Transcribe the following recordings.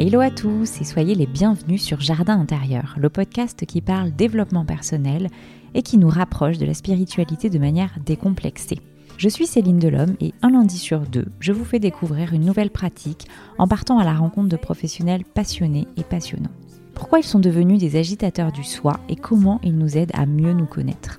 Hello à tous et soyez les bienvenus sur Jardin intérieur, le podcast qui parle développement personnel et qui nous rapproche de la spiritualité de manière décomplexée. Je suis Céline Delhomme et un lundi sur deux, je vous fais découvrir une nouvelle pratique en partant à la rencontre de professionnels passionnés et passionnants. Pourquoi ils sont devenus des agitateurs du soi et comment ils nous aident à mieux nous connaître?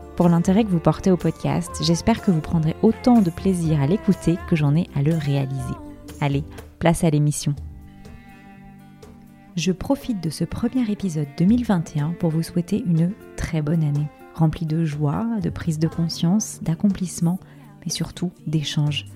pour l'intérêt que vous portez au podcast. J'espère que vous prendrez autant de plaisir à l'écouter que j'en ai à le réaliser. Allez, place à l'émission. Je profite de ce premier épisode 2021 pour vous souhaiter une très bonne année, remplie de joie, de prise de conscience, d'accomplissement, mais surtout d'échanges.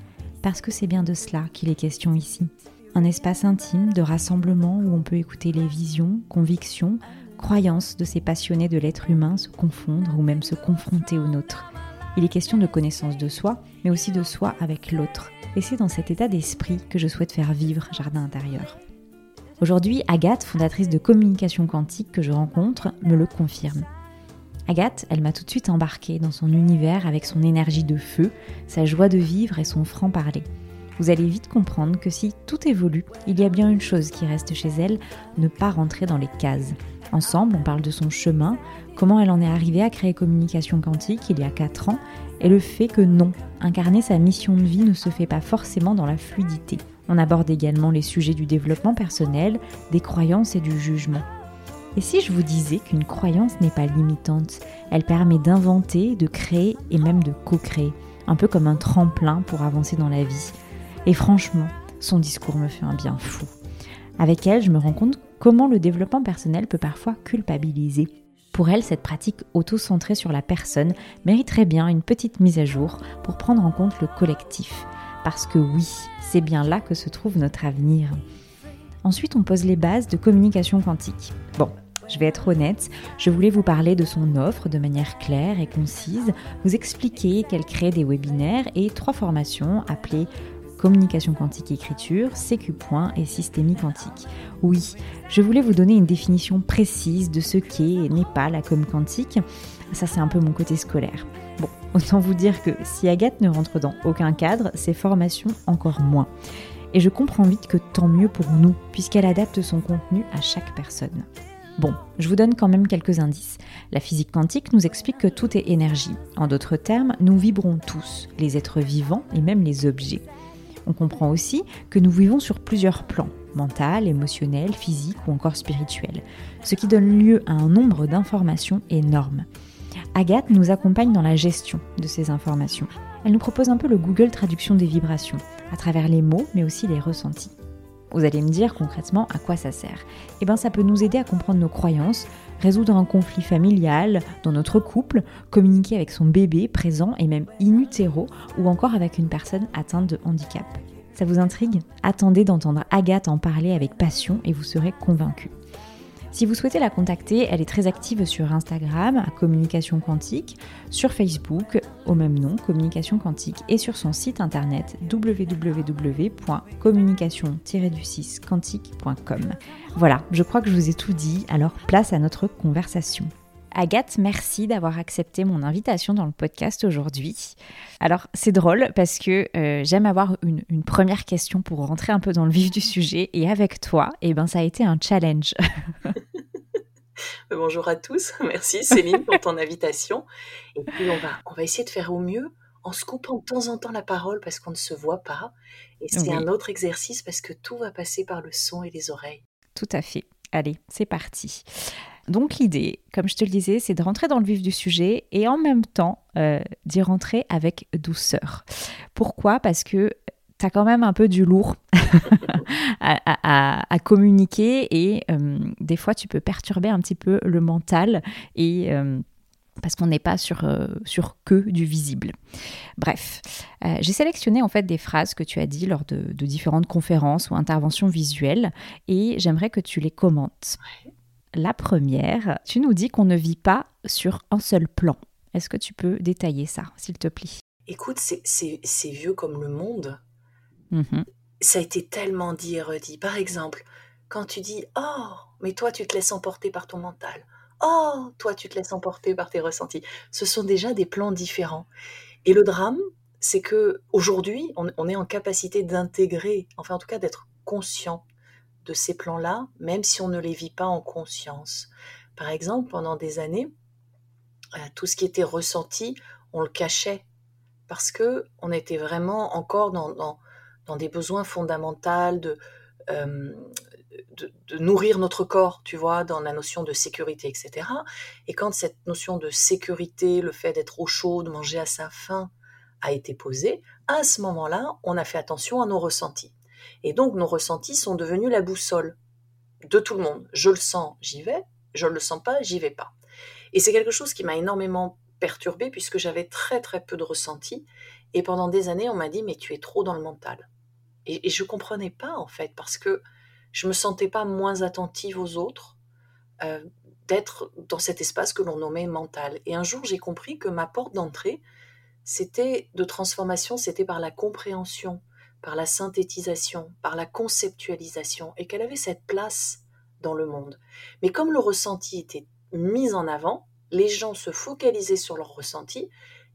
Parce que c'est bien de cela qu'il est question ici. Un espace intime de rassemblement où on peut écouter les visions, convictions, croyances de ces passionnés de l'être humain se confondre ou même se confronter aux nôtres. Il est question de connaissance de soi, mais aussi de soi avec l'autre. Et c'est dans cet état d'esprit que je souhaite faire vivre Jardin intérieur. Aujourd'hui, Agathe, fondatrice de communication quantique que je rencontre, me le confirme. Agathe, elle m'a tout de suite embarquée dans son univers avec son énergie de feu, sa joie de vivre et son franc-parler. Vous allez vite comprendre que si tout évolue, il y a bien une chose qui reste chez elle, ne pas rentrer dans les cases. Ensemble, on parle de son chemin, comment elle en est arrivée à créer Communication Quantique il y a 4 ans, et le fait que non, incarner sa mission de vie ne se fait pas forcément dans la fluidité. On aborde également les sujets du développement personnel, des croyances et du jugement. Et si je vous disais qu'une croyance n'est pas limitante, elle permet d'inventer, de créer et même de co-créer, un peu comme un tremplin pour avancer dans la vie. Et franchement, son discours me fait un bien fou. Avec elle, je me rends compte comment le développement personnel peut parfois culpabiliser. Pour elle, cette pratique auto-centrée sur la personne mériterait bien une petite mise à jour pour prendre en compte le collectif. Parce que oui, c'est bien là que se trouve notre avenir. Ensuite, on pose les bases de communication quantique. Bon, je vais être honnête, je voulais vous parler de son offre de manière claire et concise, vous expliquer qu'elle crée des webinaires et trois formations appelées communication quantique écriture, CQ et systémie quantique. Oui, je voulais vous donner une définition précise de ce qu'est et n'est pas la com quantique. Ça, c'est un peu mon côté scolaire. Bon, autant vous dire que si Agathe ne rentre dans aucun cadre, ses formations encore moins. Et je comprends vite que tant mieux pour nous, puisqu'elle adapte son contenu à chaque personne. Bon, je vous donne quand même quelques indices. La physique quantique nous explique que tout est énergie. En d'autres termes, nous vibrons tous, les êtres vivants et même les objets. On comprend aussi que nous vivons sur plusieurs plans, mental, émotionnel, physique ou encore spirituel, ce qui donne lieu à un nombre d'informations énormes. Agathe nous accompagne dans la gestion de ces informations. Elle nous propose un peu le Google Traduction des vibrations, à travers les mots mais aussi les ressentis. Vous allez me dire concrètement à quoi ça sert. Eh bien ça peut nous aider à comprendre nos croyances, résoudre un conflit familial dans notre couple, communiquer avec son bébé présent et même in utero ou encore avec une personne atteinte de handicap. Ça vous intrigue? Attendez d'entendre Agathe en parler avec passion et vous serez convaincu. Si vous souhaitez la contacter, elle est très active sur Instagram à Communication Quantique, sur Facebook au même nom, Communication Quantique, et sur son site internet www.communication-du6quantique.com. Voilà, je crois que je vous ai tout dit, alors place à notre conversation. Agathe, merci d'avoir accepté mon invitation dans le podcast aujourd'hui. Alors, c'est drôle parce que euh, j'aime avoir une, première question pour rentrer un peu dans le vif du sujet. Et avec toi, eh ben, ça a été un challenge. Bonjour à tous. Merci Céline pour ton invitation. Et puis, on va, on va essayer de faire au mieux en se coupant de temps en temps la parole parce qu'on ne se voit pas. Et c'est un autre exercice parce que tout va passer par le son et les oreilles. Tout à fait. Allez, c'est parti. Donc l'idée, comme je te le disais, c'est de rentrer dans le vif du sujet et en même temps euh, d'y rentrer avec douceur. Pourquoi? Parce que tu as quand même un peu du lourd à, communiquer et euh, des fois tu peux perturber un petit peu le mental et euh, parce qu'on n'est pas sur, sur que du visible. Bref, j'ai sélectionné en fait des phrases que tu as dit lors de, de différentes conférences ou interventions visuelles et j'aimerais que tu les commentes. La première, tu nous dis qu'on ne vit pas sur un seul plan. Est-ce que tu peux détailler ça, s'il te plaît? Écoute, c'est vieux comme le monde. Mmh ça a été tellement dit et redit. Par exemple, quand tu dis Oh, mais toi, tu te laisses emporter par ton mental. Oh, toi, tu te laisses emporter par tes ressentis. Ce sont déjà des plans différents. Et le drame, c'est que aujourd'hui, on, on, est en capacité d'intégrer, enfin en tout cas d'être conscient de ces plans-là, même si on ne les vit pas en conscience. Par exemple, pendant des années, euh, tout ce qui était ressenti, on le cachait parce que on était vraiment encore dans, dans, des besoins fondamentaux de, euh, de, de, nourrir notre corps, tu vois, dans la notion de sécurité, etc. Et quand cette notion de sécurité, le fait d'être au chaud, de manger à sa faim, a été posée, à ce moment-là, on a fait attention à nos ressentis. Et donc nos ressentis sont devenus la boussole de tout le monde. Je le sens, j'y vais. Je ne le sens pas, j'y vais pas. Et c'est quelque chose qui m'a énormément perturbée puisque j'avais très très peu de ressentis. Et pendant des années, on m'a dit mais tu es trop dans le mental. Et, je je comprenais pas en fait parce que je me sentais pas moins attentive aux autres euh, d'être dans cet espace que l'on nommait mental. Et un jour, j'ai compris que ma porte d'entrée, c'était de transformation, c'était par la compréhension, par la synthétisation, par la conceptualisation, et qu'elle avait cette place dans le monde. Mais comme le ressenti était mis en avant, les gens se focalisaient sur leur ressenti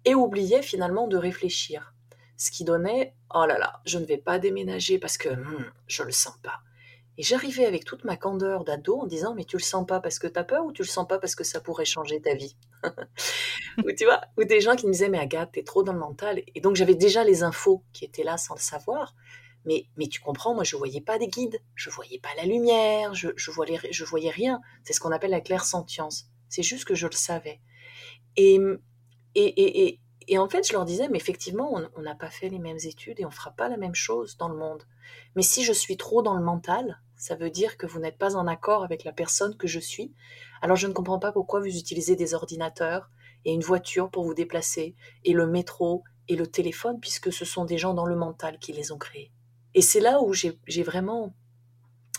et oubliaient finalement de réfléchir. Ce qui donnait oh là là, je ne vais pas déménager parce que hmm, je le sens pas. Et j'arrivais avec toute ma candeur d'ado en disant mais tu le sens pas parce que tu as peur ou tu le sens pas parce que ça pourrait changer ta vie? Ou tu vois, ou des gens qui me disaient mais Agathe, t'es trop dans le mental. Et donc j'avais déjà les infos qui étaient là sans le savoir. Mais, mais tu comprends, moi je voyais pas des guides, je voyais pas la lumière, je, je, voyais, je voyais rien. C'est ce qu'on appelle la claire sentience. C'est juste que je le savais. Et, et, et, et, en fait, je leur disais, mais effectivement, on n'a pas fait les mêmes études et on fera pas la même chose dans le monde. Mais si je suis trop dans le mental, ça veut dire que vous n'êtes pas en accord avec la personne que je suis. Alors je ne comprends pas pourquoi vous utilisez des ordinateurs et une voiture pour vous déplacer, et le métro et le téléphone, puisque ce sont des gens dans le mental qui les ont créés. Et c'est là où j'ai vraiment...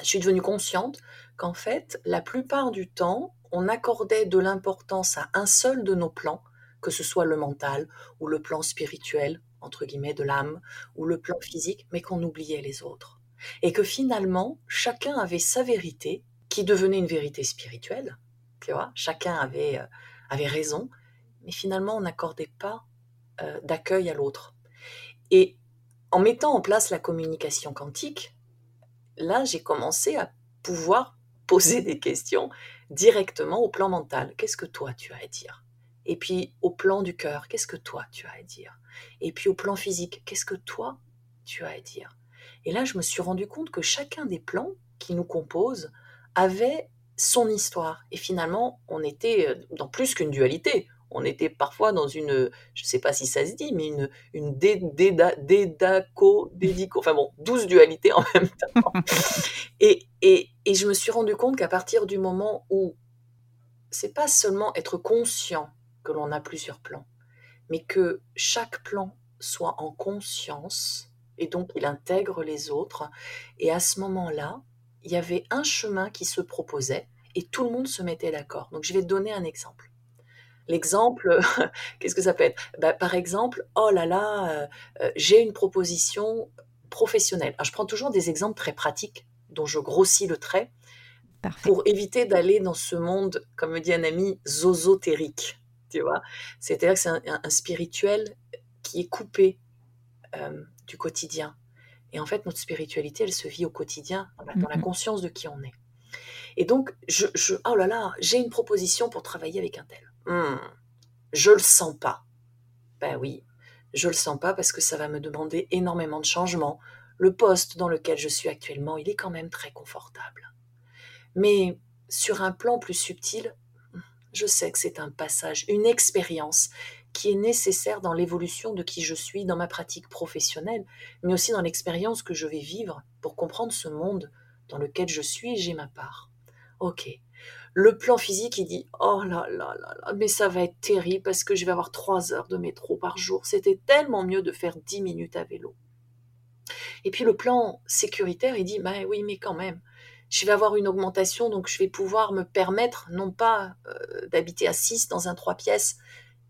Je suis devenue consciente qu'en fait, la plupart du temps, on accordait de l'importance à un seul de nos plans, que ce soit le mental ou le plan spirituel, entre guillemets, de l'âme, ou le plan physique, mais qu'on oubliait les autres et que finalement, chacun avait sa vérité, qui devenait une vérité spirituelle, tu vois, chacun avait, euh, raison, mais finalement, on n'accordait pas euh, d'accueil à l'autre. Et en mettant en place la communication quantique, là, j'ai commencé à pouvoir poser des questions directement au plan mental. Qu'est-ce que toi, tu as à dire? Et puis au plan du cœur, qu'est-ce que toi, tu as à dire? Et puis au plan physique, qu'est-ce que toi, tu as à dire? Et là, je me suis rendu compte que chacun des plans qui nous composent avait son histoire. Et finalement, on était euh, dans plus qu'une dualité. On était parfois dans une, je ne sais pas si ça se dit, mais une, une dédaco, dédico, enfin bon, douze dualités en même temps. Et, et, et je me suis rendu compte qu'à partir du moment où c'est pas seulement être conscient que l'on a plusieurs plans, mais que chaque plan soit en conscience, et donc il intègre les autres. Et à ce moment-là, il y avait un chemin qui se proposait et tout le monde se mettait d'accord. Donc je vais te donner un exemple. L'exemple, qu'est-ce que ça peut être? Bah, Par exemple, oh là là, euh, euh, j'ai une proposition professionnelle. je prends toujours des exemples très pratiques dont je grossis le trait pour éviter d'aller dans ce monde, comme me dit un ami, zozotérique. Tu vois? C'est-à-dire que c'est un, spirituel qui est coupé euh, du quotidien. Et en fait, notre spiritualité, elle se vit au quotidien, dans la, conscience de qui on est. Et donc, je, je oh là là, j'ai une proposition pour travailler avec un tel. Hmm, je le sens pas. Ben oui, je le sens pas parce que ça va me demander énormément de changements. Le poste dans lequel je suis actuellement, il est quand même très confortable. Mais sur un plan plus subtil, je sais que c'est un passage, une expérience qui est nécessaire dans l'évolution de qui je suis, dans ma pratique professionnelle, mais aussi dans l'expérience que je vais vivre pour comprendre ce monde dans lequel je suis, j'ai ma part. Ok. Le plan physique, il dit Oh là là là là, mais ça va être terrible parce que je vais avoir trois heures de métro par jour. C'était tellement mieux de faire dix minutes à vélo. Et puis le plan sécuritaire, il dit Bah oui, mais quand même, je vais avoir une augmentation, donc je vais pouvoir me permettre, non pas euh, d'habiter à 6 dans un 3 pièces,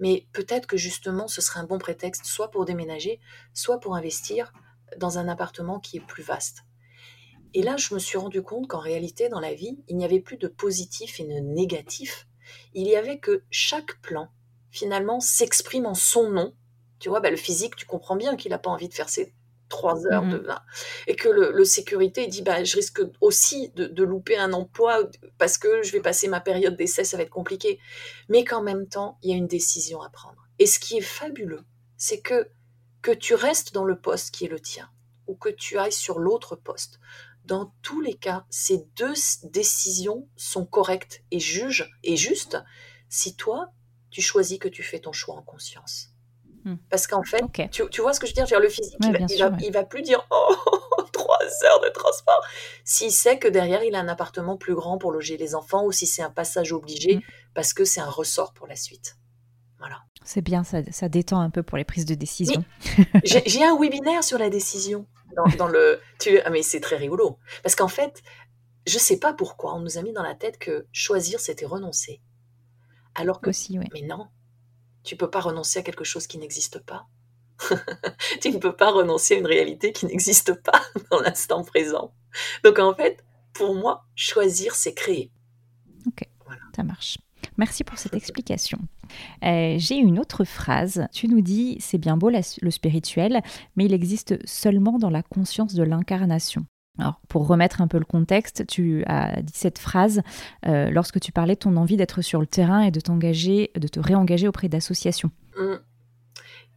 mais peut-être que justement ce serait un bon prétexte, soit pour déménager, soit pour investir dans un appartement qui est plus vaste. Et là, je me suis rendu compte qu'en réalité, dans la vie, il n'y avait plus de positif et de négatif. Il y avait que chaque plan, finalement, s'exprime en son nom. Tu vois, bah, le physique, tu comprends bien qu'il n'a pas envie de faire ses trois heures de mmh et que le, sécurité dit bah je risque aussi de, louper un emploi parce que je vais passer ma période d'essai ça va être compliqué. Mais qu'en même temps il y a une décision à prendre. Et ce qui est fabuleux c'est que que tu restes dans le poste qui est le tien ou que tu ailles sur l'autre poste. Dans tous les cas ces deux décisions sont correctes et juges et justes si toi tu choisis que tu fais ton choix en conscience Hmm. Parce qu'en fait, tu, vois ce que je veux dire, Le physique, il, va, plus dire Oh, trois heures de transport. S'il sait que derrière, il a un appartement plus grand pour loger les enfants ou si c'est un passage obligé hmm. parce que c'est un ressort pour la suite. Voilà. C'est bien, ça, ça, détend un peu pour les prises de décision. J'ai un webinaire sur la décision. Dans, le, tu, ah, mais c'est très rigolo. Parce qu'en fait, je ne sais pas pourquoi on nous a mis dans la tête que choisir, c'était renoncer. Alors que. Aussi, oui. Mais non, tu peux pas renoncer à quelque chose qui n'existe pas. tu ne peux pas renoncer à une réalité qui n'existe pas dans l'instant présent. Donc en fait, pour moi, choisir, c'est créer. Ok, ça marche. Merci pour cette explication. Euh, j'ai une autre phrase. Tu nous dis, c'est bien beau le spirituel, mais il existe seulement dans la conscience de l'incarnation. Alors, pour remettre un peu le contexte, tu as dit cette phrase euh, lorsque tu parlais de ton envie d'être sur le terrain et de t'engager, de te réengager auprès d'associations. Mmh.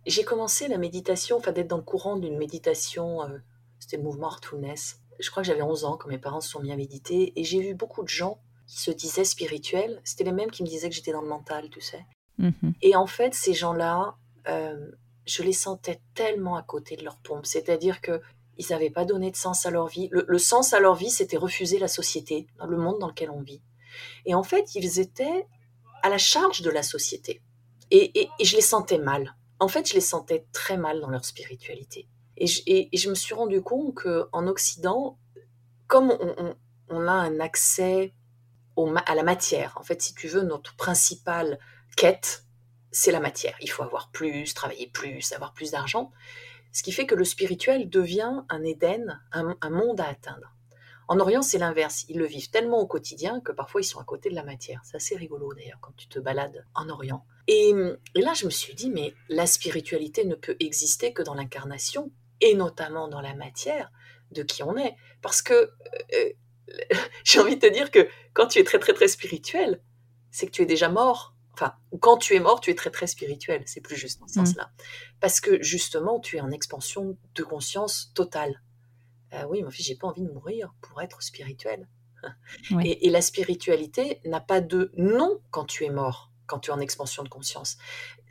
J'ai commencé la méditation, enfin d'être dans le courant d'une méditation, euh, c'était le mouvement Heartfulness. Je crois que j'avais 11 ans quand mes parents se sont mis à méditer et j'ai vu beaucoup de gens qui se disaient spirituels. C'était les mêmes qui me disaient que j'étais dans le mental, tu sais. Mmh et en fait, ces gens-là, euh, je les sentais tellement à côté de leur pompe. C'est-à-dire que ils n'avaient pas donné de sens à leur vie. Le, sens à leur vie, c'était refuser la société, le monde dans lequel on vit. Et en fait, ils étaient à la charge de la société. Et, je les sentais mal. En fait, je les sentais très mal dans leur spiritualité. Et je, me suis rendu compte qu'en Occident, comme on, a un accès à la matière, en fait, si tu veux, notre principale quête, c'est la matière. Il faut avoir plus, travailler plus, avoir plus d'argent. Ce qui fait que le spirituel devient un Éden, un, monde à atteindre. En Orient, c'est l'inverse. Ils le vivent tellement au quotidien que parfois ils sont à côté de la matière. C'est assez rigolo d'ailleurs quand tu te balades en Orient. Et, là, je me suis dit, mais la spiritualité ne peut exister que dans l'incarnation et notamment dans la matière de qui on est. Parce que euh, j'ai envie de te dire que quand tu es très très très spirituel, c'est que tu es déjà mort enfin, quand tu es mort, tu es très très spirituel, c'est plus juste dans ce mm. sens-là. Parce que justement, tu es en expansion de conscience totale. Euh, oui, mon fils, j'ai pas envie de mourir pour être spirituel. Et, la spiritualité n'a pas de nom quand tu es mort, quand tu es en expansion de conscience.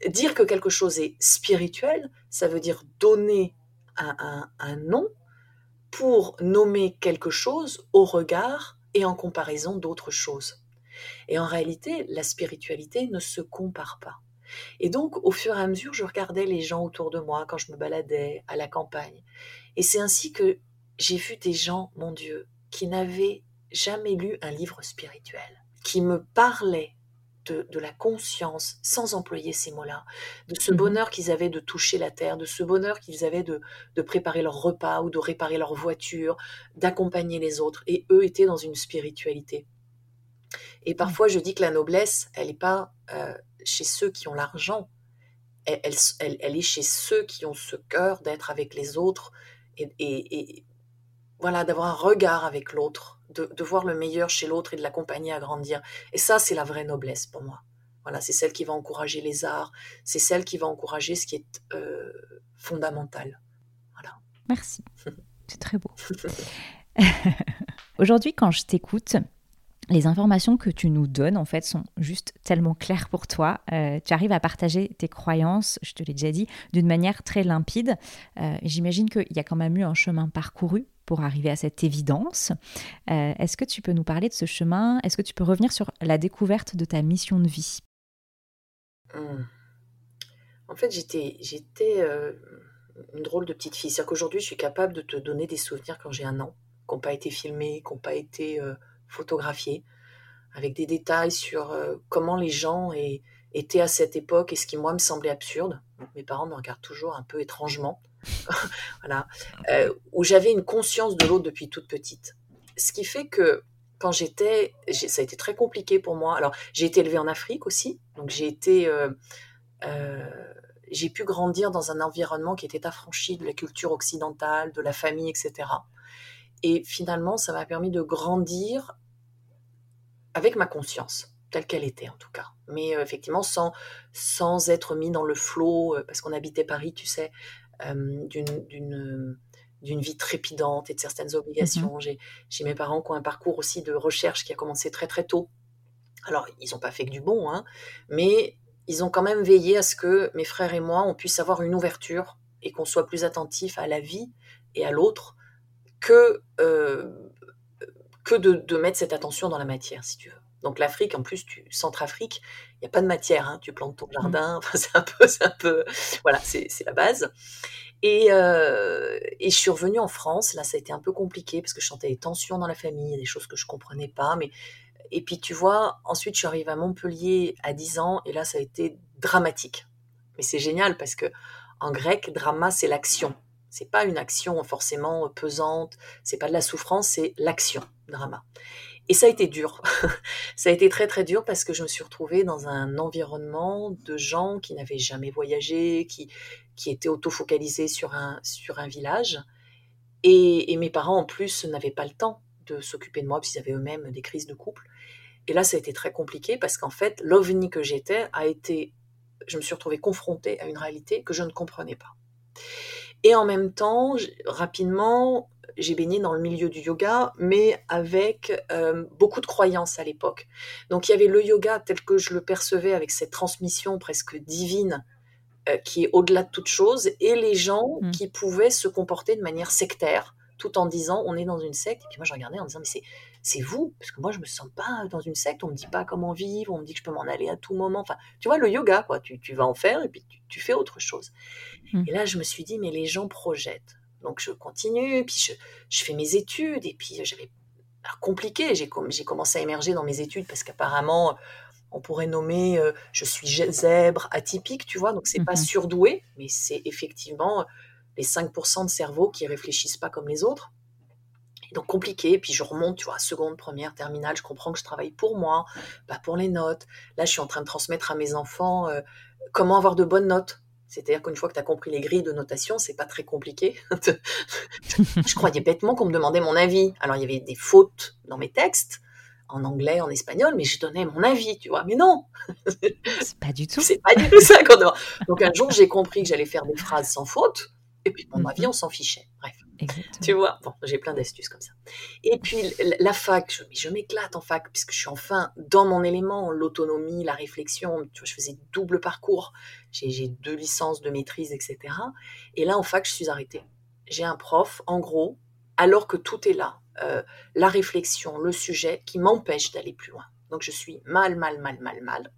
Dire que quelque chose est spirituel, ça veut dire donner un nom pour nommer quelque chose au regard et en comparaison d'autres choses. Et en réalité, la spiritualité ne se compare pas. Et donc, au fur et à mesure, je regardais les gens autour de moi quand je me baladais à la campagne. Et c'est ainsi que j'ai vu des gens, mon Dieu, qui n'avaient jamais lu un livre spirituel, qui me parlaient de, la conscience, sans employer ces mots-là, de ce mmh bonheur qu'ils avaient de toucher la terre, de ce bonheur qu'ils avaient de, de préparer leur repas ou de réparer leur voiture, d'accompagner les autres. Et eux étaient dans une spiritualité. Et mmh. parfois, je dis que la noblesse, elle n'est pas euh, chez ceux qui ont l'argent, elle, elle, est chez ceux qui ont ce cœur d'être avec les autres et, voilà, d'avoir un regard avec l'autre, de, voir le meilleur chez l'autre et de l'accompagner à grandir. Et ça, c'est la vraie noblesse pour moi. Voilà, c'est celle qui va encourager les arts, c'est celle qui va encourager ce qui est euh, fondamental. Voilà. Merci. C'est très beau. Aujourd'hui, quand je t'écoute, les informations que tu nous donnes, en fait, sont juste tellement claires pour toi. Euh, tu arrives à partager tes croyances, je te l'ai déjà dit, d'une manière très limpide. Euh, j'imagine qu'il y a quand même eu un chemin parcouru pour arriver à cette évidence. Euh, est-ce que tu peux nous parler de ce chemin? Est-ce que tu peux revenir sur la découverte de ta mission de vie? Mmh. En fait, j'étais, j'étais une drôle de petite fille. C'est-à-dire qu'aujourd'hui, je suis capable de te donner des souvenirs quand j'ai un an, qui n'ont pas été filmés, qui n'ont pas été photographié, avec des détails sur euh, comment les gens étaient à cette époque et ce qui, moi, me semblait absurde. mes parents me regardent toujours un peu étrangement. voilà. Euh, où j'avais une conscience de l'autre depuis toute petite. Ce qui fait que quand j'étais, ça a été très compliqué pour moi. Alors, j'ai été élevée en Afrique aussi, donc j'ai été, euh, j'ai pu grandir dans un environnement qui était affranchi de la culture occidentale, de la famille, etc. Et finalement, ça m'a permis de grandir avec ma conscience, telle qu'elle était en tout cas. Mais euh, effectivement, sans, sans être mis dans le flot, euh, parce qu'on habitait Paris, tu sais, euh, d'une d'une vie trépidante et de certaines obligations. Mm-hmm. J'ai mes parents qui ont un parcours aussi de recherche qui a commencé très très tôt. Alors, ils n'ont pas fait que du bon, hein, mais ils ont quand même veillé à ce que mes frères et moi, on puisse avoir une ouverture et qu'on soit plus attentif à la vie et à l'autre que que de, mettre cette attention dans la matière, si tu veux. Donc l'Afrique, en plus, tu, Centrafrique, il n'y a pas de matière, hein. tu plantes ton mmh. jardin, c'est un peu, c'est un peu, voilà, c'est la base. Et, euh, et, je suis revenue en France, là ça a été un peu compliqué parce que je sentais des tensions dans la famille, des choses que je comprenais pas, mais et puis tu vois, ensuite je suis arrivée à Montpellier à 10 ans et là ça a été dramatique. Mais c'est génial parce que en grec, drama c'est l'action. C'est pas une action forcément pesante, c'est pas de la souffrance, c'est l'action, Et ça a été dur. ça a été très très dur parce que je me suis retrouvée dans un environnement de gens qui n'avaient jamais voyagé, qui, qui étaient auto-focalisés sur un, sur un village. Et, et mes parents en plus n'avaient pas le temps de s'occuper de moi parce qu'ils avaient eux-mêmes des crises de couple. Et là, ça a été très compliqué parce qu'en fait, l'ovni que j'étais a été, je me suis retrouvée confrontée à une réalité que je ne comprenais pas. Et en même temps, rapidement, j'ai baigné dans le milieu du yoga, mais avec euh, beaucoup de croyances à l'époque. Donc il y avait le yoga tel que je le percevais avec cette transmission presque divine euh, qui est au-delà de toute chose, et les gens mmh. qui pouvaient se comporter de manière sectaire, tout en disant on est dans une secte. Et puis moi je regardais en disant mais c'est c'est vous, parce que moi je me sens pas dans une secte, on me dit pas comment vivre, on me dit que je peux m'en aller à tout moment. Enfin, tu vois le yoga quoi, tu, tu vas en faire et puis tu, fais autre chose. Mmh. Et là je me suis dit mais les gens projettent. Donc je continue, puis je, je fais mes études et puis j'avais compliqué. J'ai commencé à émerger dans mes études parce qu'apparemment on pourrait nommer euh, je suis zèbre atypique, tu vois, donc c'est pas mmh surdoué, mais c'est effectivement les 5% de cerveau qui réfléchissent pas comme les autres. donc compliqué, puis je remonte, tu vois, seconde, première, terminale, je comprends que je travaille pour moi, pas pour les notes. Là, je suis en train de transmettre à mes enfants euh, comment avoir de bonnes notes. C'est-à-dire qu'une fois que tu as compris les grilles de notation, c'est pas très compliqué. je croyais bêtement qu'on me demandait mon avis. Alors, il y avait des fautes dans mes textes, en anglais, en espagnol, mais je donnais mon avis, tu vois. Mais non C'est pas du tout. C'est pas du tout ça qu'on demande. Donc, un jour, j'ai compris que j'allais faire des phrases sans faute. Et puis, mon avis, on s'en fichait. Bref. Tu vois, bon, j'ai plein d'astuces comme ça. Et puis, la fac, je, m'éclate en fac, puisque je suis enfin dans mon élément, l'autonomie, la réflexion. Tu vois, je faisais double parcours. J'ai deux licences de maîtrise, etc. Et là, en fac, je suis arrêtée. J'ai un prof, en gros, alors que tout est là, euh, la réflexion, le sujet, qui m'empêche d'aller plus loin. Donc, je suis mal, mal, mal, mal, mal.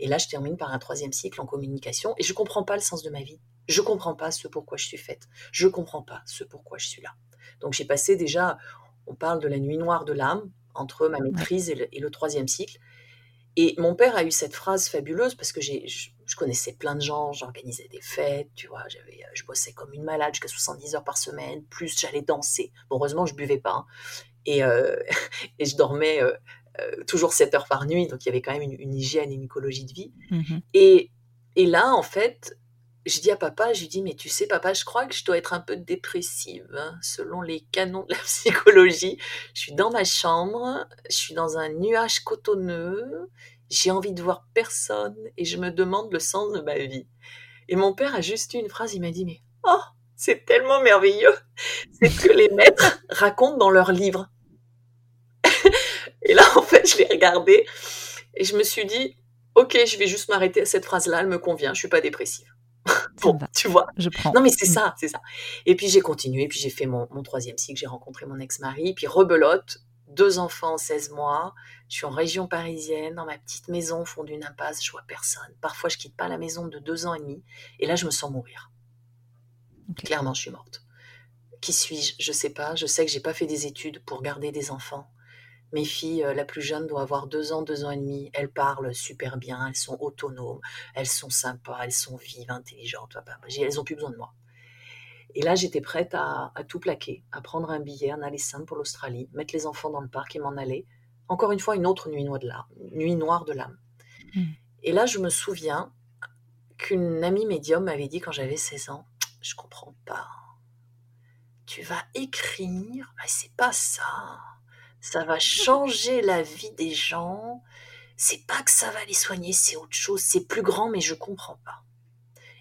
Et là, je termine par un troisième cycle en communication et je comprends pas le sens de ma vie. Je comprends pas ce pourquoi je suis faite. Je comprends pas ce pourquoi je suis là. Donc j'ai passé déjà, on parle de la nuit noire de l'âme entre ma maîtrise et le, troisième cycle. Et mon père a eu cette phrase fabuleuse parce que j'ai, je, connaissais plein de gens, j'organisais des fêtes, tu vois, j'avais, euh, je bossais comme une malade jusqu'à 70 heures par semaine, plus j'allais danser. Bon, heureusement, je buvais pas. Hein. Et, euh, et je dormais euh, toujours 7 heures par nuit, donc il y avait quand même une, hygiène et une écologie de vie. Mmh et, et là, en fait, je dis à papa, je lui dis, mais tu sais, papa, je crois que je dois être un peu dépressive, hein, selon les canons de la psychologie. Je suis dans ma chambre, je suis dans un nuage cotonneux, j'ai envie de voir personne et je me demande le sens de ma vie. Et mon père a juste eu une phrase, il m'a dit, mais oh, c'est tellement merveilleux. C'est ce que les maîtres racontent dans leurs livres. Et là, en fait, je l'ai regardé et je me suis dit, ok, je vais juste m'arrêter à cette phrase-là, elle me convient, je suis pas dépressive. Bon, tu vois. Je prends. Non, mais c'est Mm. ça, c'est ça. Et puis j'ai continué, puis j'ai fait mon, mon troisième cycle, j'ai rencontré mon ex-mari, puis rebelote, deux enfants en 16 mois, je suis en région parisienne, dans ma petite maison au fond d'une impasse, je vois personne. Parfois, je quitte pas la maison de deux ans et demi, et là, je me sens mourir. Clairement, je suis morte. Qui suis-je? Je sais pas. Je sais que j'ai pas fait des études pour garder des enfants. Mes filles, euh, la plus jeune doit avoir deux ans, deux ans et demi. Elles parlent super bien, elles sont autonomes, elles sont sympas, elles sont vives, intelligentes. Elles ont plus besoin de moi. Et là, j'étais prête à, à tout plaquer, à prendre un billet, un aller simple pour l'Australie, mettre les enfants dans le parc et m'en aller. Encore une fois, une autre nuit noire de l'âme. Nuit noire de l'âme. Mm. Et là, je me souviens qu'une amie médium m'avait dit quand j'avais 16 ans, je comprends pas. Tu vas écrire, mais c'est pas ça. Ça va changer la vie des gens. C'est pas que ça va les soigner, c'est autre chose. C'est plus grand, mais je comprends pas.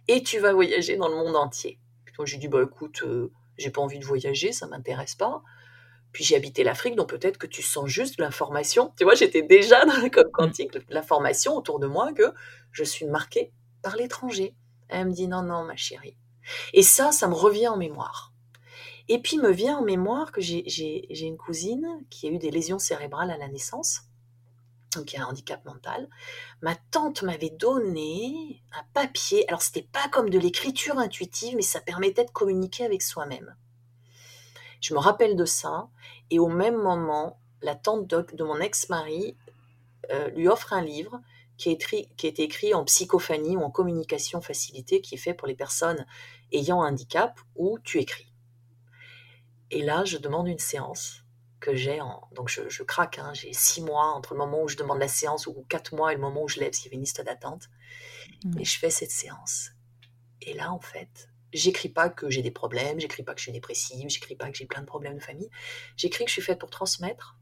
Et tu vas voyager dans le monde entier. Puis moi, j'ai dit, bah écoute, euh, j'ai pas envie de voyager, ça m'intéresse pas. Puis j'ai habité l'Afrique, donc peut-être que tu sens juste l'information. Tu vois, j'étais déjà dans le code quantique, l'information autour de moi que je suis marquée par l'étranger. Elle me dit, non, non, ma chérie. Et ça, ça me revient en mémoire. Et puis me vient en mémoire que j'ai- une cousine qui a eu des lésions cérébrales à la naissance, donc qui a un handicap mental. Ma tante m'avait donné un papier. Alors c'était pas comme de l'écriture intuitive, mais ça permettait de communiquer avec soi-même. Je me rappelle de ça. Et au même moment, la tante de, mon ex-mari euh, lui offre un livre qui a, écrit, écrit en psychophanie ou en communication facilitée, qui est fait pour les personnes ayant un handicap, où tu écris. Et là, je demande une séance que j'ai en... Donc je, je craque, hein, j'ai six mois entre le moment où je demande la séance ou quatre mois et le moment où je lève, parce qu'il y avait une liste d'attente. Mm. Et je fais cette séance. Et là, en fait, j'écris pas que j'ai des problèmes, j'écris pas que je suis dépressive, j'écris pas que j'ai plein de problèmes de famille. J'écris que je suis faite pour transmettre.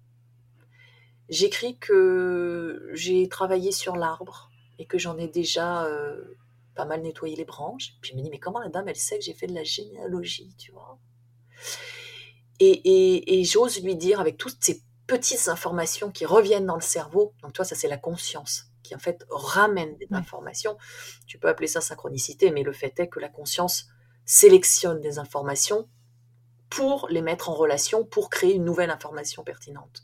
J'écris que j'ai travaillé sur l'arbre et que j'en ai déjà euh, pas mal nettoyé les branches. Puis je me dis, mais comment la dame, elle sait que j'ai fait de la généalogie, tu vois? Et, et, et j'ose lui dire, avec toutes ces petites informations qui reviennent dans le cerveau, donc toi, ça c'est la conscience qui en fait ramène des informations. Tu peux appeler ça synchronicité, mais le fait est que la conscience sélectionne des informations pour les mettre en relation, pour créer une nouvelle information pertinente.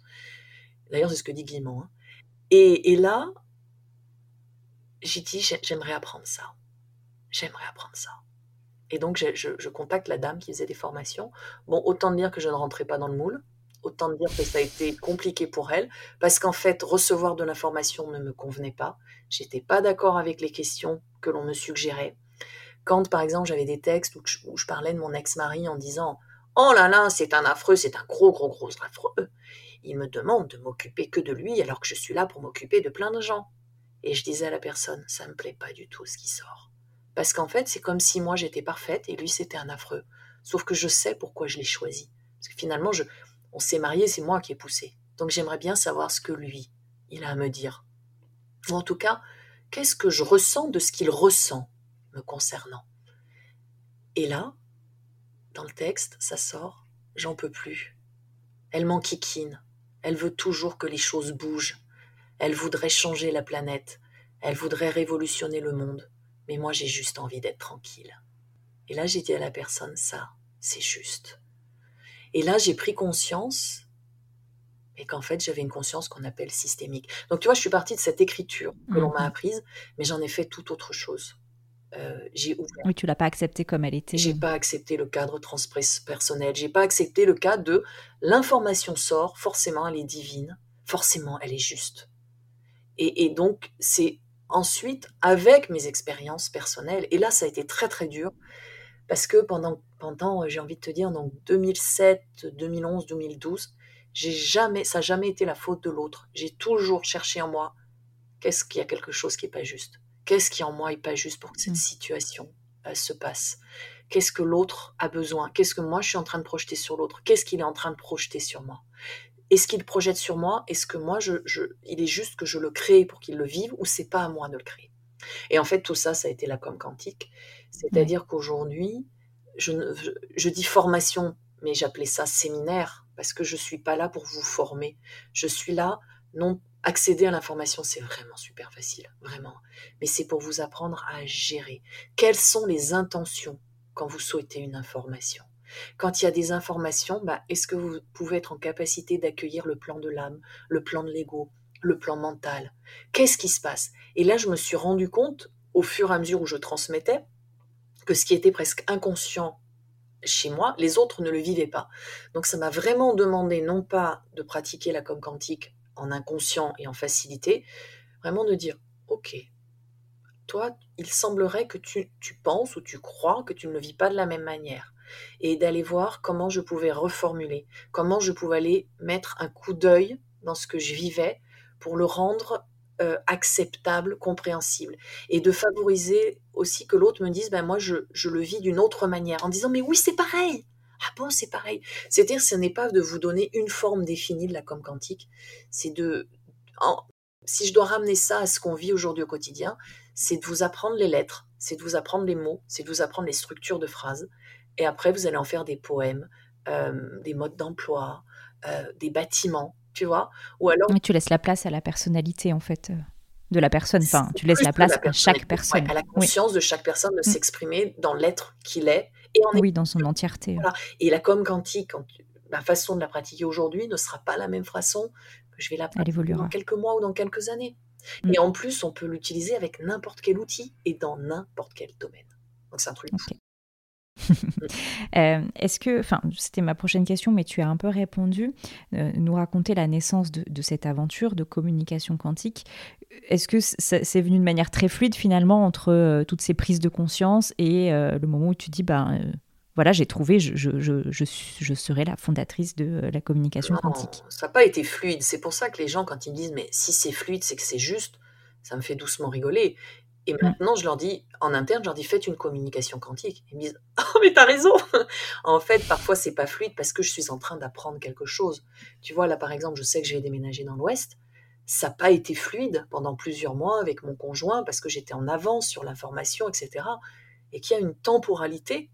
D'ailleurs, c'est ce que dit Guillemot. hein. Et, et là, j'ai dit, j'ai- j'aimerais apprendre ça. J'aimerais apprendre ça. Et donc, je, contacte la dame qui faisait des formations. Bon, autant dire que je ne rentrais pas dans le moule. Autant dire que ça a été compliqué pour elle. Parce qu'en fait, recevoir de l'information ne me convenait pas. J'étais pas d'accord avec les questions que l'on me suggérait. Quand, par exemple, j'avais des textes où je, parlais de mon ex-mari en disant Oh là là, c'est un affreux, c'est un gros, gros, gros affreux. Il me demande de m'occuper que de lui alors que je suis là pour m'occuper de plein de gens. Et je disais à la personne, ça me plaît pas du tout ce qui sort. Parce qu'en fait, c'est comme si moi j'étais parfaite et lui c'était un affreux. Sauf que je sais pourquoi je l'ai choisi. Parce que finalement, on s'est mariés, c'est moi qui ai poussé. Donc j'aimerais bien savoir ce que lui, il a à me dire. Ou en tout cas, qu'est-ce que je ressens de ce qu'il ressent me concernant? Et là, dans le texte, ça sort, j'en peux plus. Elle m'enquiquine. Elle veut toujours que les choses bougent. Elle voudrait changer la planète. Elle voudrait révolutionner le monde. Mais moi, j'ai juste envie d'être tranquille. Et là, j'ai dit à la personne, ça, c'est juste. Et là, j'ai pris conscience, et qu'en fait, j'avais une conscience qu'on appelle systémique. Donc, tu vois, je suis partie de cette écriture que l'on m'a Mhm. apprise, mais j'en ai fait tout autre chose. Euh, j'ai ouvert Oui, tu l'as pas accepté comme elle était. j'ai pas accepté le cadre transpersonnel, j'ai pas accepté le cadre de l'information sort, forcément elle est divine, forcément elle est juste. Et, et donc c'est ensuite avec mes expériences personnelles, et là ça a été très très dur, parce que pendant, pendant j'ai envie de te dire, donc 2007, 2011, 2012, j'ai jamais, ça n'a jamais été la faute de l'autre. J'ai toujours cherché en moi, qu'est-ce qu'il y a quelque chose qui est pas juste. Qu'est-ce qui en moi est pas juste pour que cette Mm. situation euh, se passe? Qu'est-ce que l'autre a besoin? Qu'est-ce que moi je suis en train de projeter sur l'autre? Qu'est-ce qu'il est en train de projeter sur moi? Est-ce qu'il projette sur moi Est-ce que moi, je, je, il est juste que je le crée pour qu'il le vive ou c'est pas à moi de le créer? Et en fait, tout ça, ça a été la com quantique. C'est-à-dire qu'aujourd'hui, je, je, je dis formation, mais j'appelais ça séminaire parce que je suis pas là pour vous former. Je suis là, non, accéder à l'information, c'est vraiment super facile, vraiment. Mais c'est pour vous apprendre à gérer. Quelles sont les intentions quand vous souhaitez une information? Quand il y a des informations, bah, est-ce que vous pouvez être en capacité d'accueillir le plan de l'âme, le plan de l'ego, le plan mental? Qu'est-ce qui se passe? Et là, je me suis rendu compte, au fur et à mesure où je transmettais, que ce qui était presque inconscient chez moi, les autres ne le vivaient pas. Donc ça m'a vraiment demandé non pas de pratiquer la com quantique en inconscient et en facilité, vraiment de dire, ok, toi, il semblerait que tu, tu penses ou tu crois que tu ne le vis pas de la même manière et d'aller voir comment je pouvais reformuler, comment je pouvais aller mettre un coup d'œil dans ce que je vivais pour le rendre euh, acceptable, compréhensible, et de favoriser aussi que l'autre me dise, ben moi je, je le vis d'une autre manière, en disant mais oui c'est pareil, ah bon c'est pareil. C'est-à-dire ce n'est pas de vous donner une forme définie de la com quantique, c'est de, si je dois ramener ça à ce qu'on vit aujourd'hui au quotidien, c'est de vous apprendre les lettres, c'est de vous apprendre les mots, c'est de vous apprendre les structures de phrases, et après, vous allez en faire des poèmes, euh, des modes d'emploi, euh, des bâtiments, tu vois. Ou alors. Mais tu laisses la place à la personnalité, en fait, euh, de la personne. Enfin, tu laisses la place à chaque personne. à la conscience de chaque personne de mm. s'exprimer dans l'être qu'il est. Et en oui, dans son entièreté. Et la com quantique, ma façon de la pratiquer aujourd'hui ne sera pas la même façon que je vais la pratiquer dans quelques mois ou dans quelques années. Mm. Et en plus, on peut l'utiliser avec n'importe quel outil et dans n'importe quel domaine. Donc c'est un truc. Euh, est-ce que, enfin, c'était ma prochaine question, mais tu as un peu répondu, euh, nous raconter la naissance de, cette aventure de communication quantique. Est-ce que c'est venu de manière très fluide finalement entre euh, toutes ces prises de conscience et le moment où tu dis, ben voilà, j'ai trouvé, je, je, je, je, serai la fondatrice de la communication quantique? Ça n'a pas été fluide. C'est pour ça que les gens, quand ils me disent, mais si c'est fluide, c'est que c'est juste, ça me fait doucement rigoler. Et mmh. maintenant, je leur dis, en interne, je leur dis, faites une communication quantique. Ils me disent, oh, mais t'as raison En fait, parfois, c'est pas fluide parce que je suis en train d'apprendre quelque chose. Tu vois, là, par exemple, je sais que je vais déménager dans l'Ouest. Ça n'a pas été fluide pendant plusieurs mois avec mon conjoint parce que j'étais en avance sur l'information, etc. Et qu'il y a une temporalité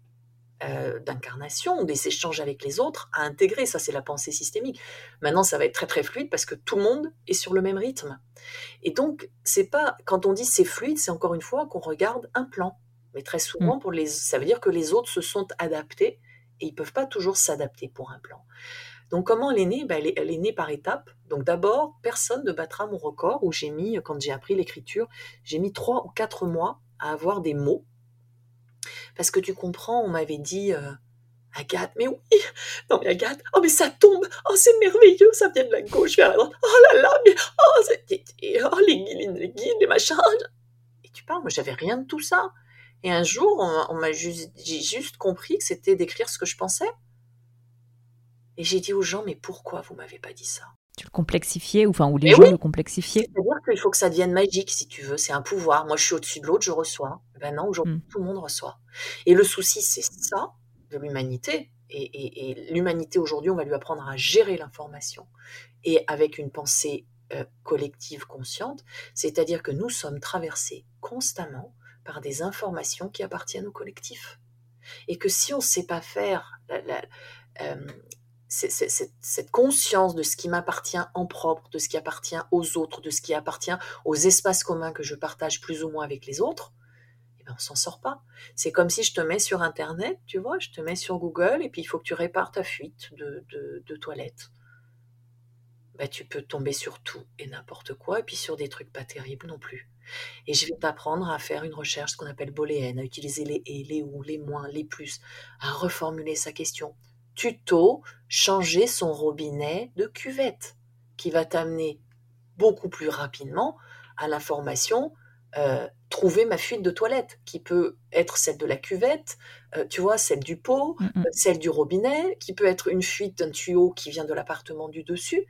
euh, d'incarnation, des échanges avec les autres à intégrer. Ça, c'est la pensée systémique. Maintenant, ça va être très très fluide parce que tout le monde est sur le même rythme. Et donc, c'est pas quand on dit c'est fluide, c'est encore une fois qu'on regarde un plan. Mais très souvent, mm. pour les, ça veut dire que les autres se sont adaptés et ils peuvent pas toujours s'adapter pour un plan. Donc, comment elle est née ben, elle, est, née par étapes. Donc, d'abord, personne ne battra mon record où j'ai mis, quand j'ai appris l'écriture, j'ai mis trois ou quatre mois à avoir des mots parce que tu comprends, on m'avait dit, euh, Agathe, mais oui, non mais Agathe, oh mais ça tombe, oh c'est merveilleux, ça vient de la gauche vers la droite, oh là là, mais oh, oh les guides, les guides, les machins. Et tu parles, moi j'avais rien de tout ça. Et un jour, on, m'a juste, j'ai juste compris que c'était d'écrire ce que je pensais. Et j'ai dit aux gens, mais pourquoi vous m'avez pas dit ça? Tu le complexifiais, ou enfin, ou les gens le complexifiaient? C'est-à-dire qu'il faut que ça devienne magique, si tu veux. C'est un pouvoir. Moi, je suis au-dessus de l'autre, je reçois. Ben non, aujourd'hui, hmm. tout le monde reçoit. Et le souci, c'est ça, de l'humanité. Et, l'humanité, aujourd'hui, on va lui apprendre à gérer l'information. Et avec une pensée euh, collective consciente, c'est-à-dire que nous sommes traversés constamment par des informations qui appartiennent au collectif. Et que si on ne sait pas faire la, euh, cette conscience de ce qui m'appartient en propre, de ce qui appartient aux autres, de ce qui appartient aux espaces communs que je partage plus ou moins avec les autres, on s'en sort pas. C'est comme si je te mets sur Internet, tu vois, je te mets sur Google et puis il faut que tu répares ta fuite de, de, toilette. Ben, tu peux tomber sur tout et n'importe quoi et puis sur des trucs pas terribles non plus. Et je vais t'apprendre à faire une recherche, ce qu'on appelle booléenne, à utiliser les et, les ou, les moins, les plus, à reformuler sa question tuto changer son robinet de cuvette, qui va t'amener beaucoup plus rapidement à l'information euh, trouver ma fuite de toilette, qui peut être celle de la cuvette, euh, tu vois, celle du pot, mm, mm. celle du robinet, qui peut être une fuite d'un tuyau qui vient de l'appartement du dessus.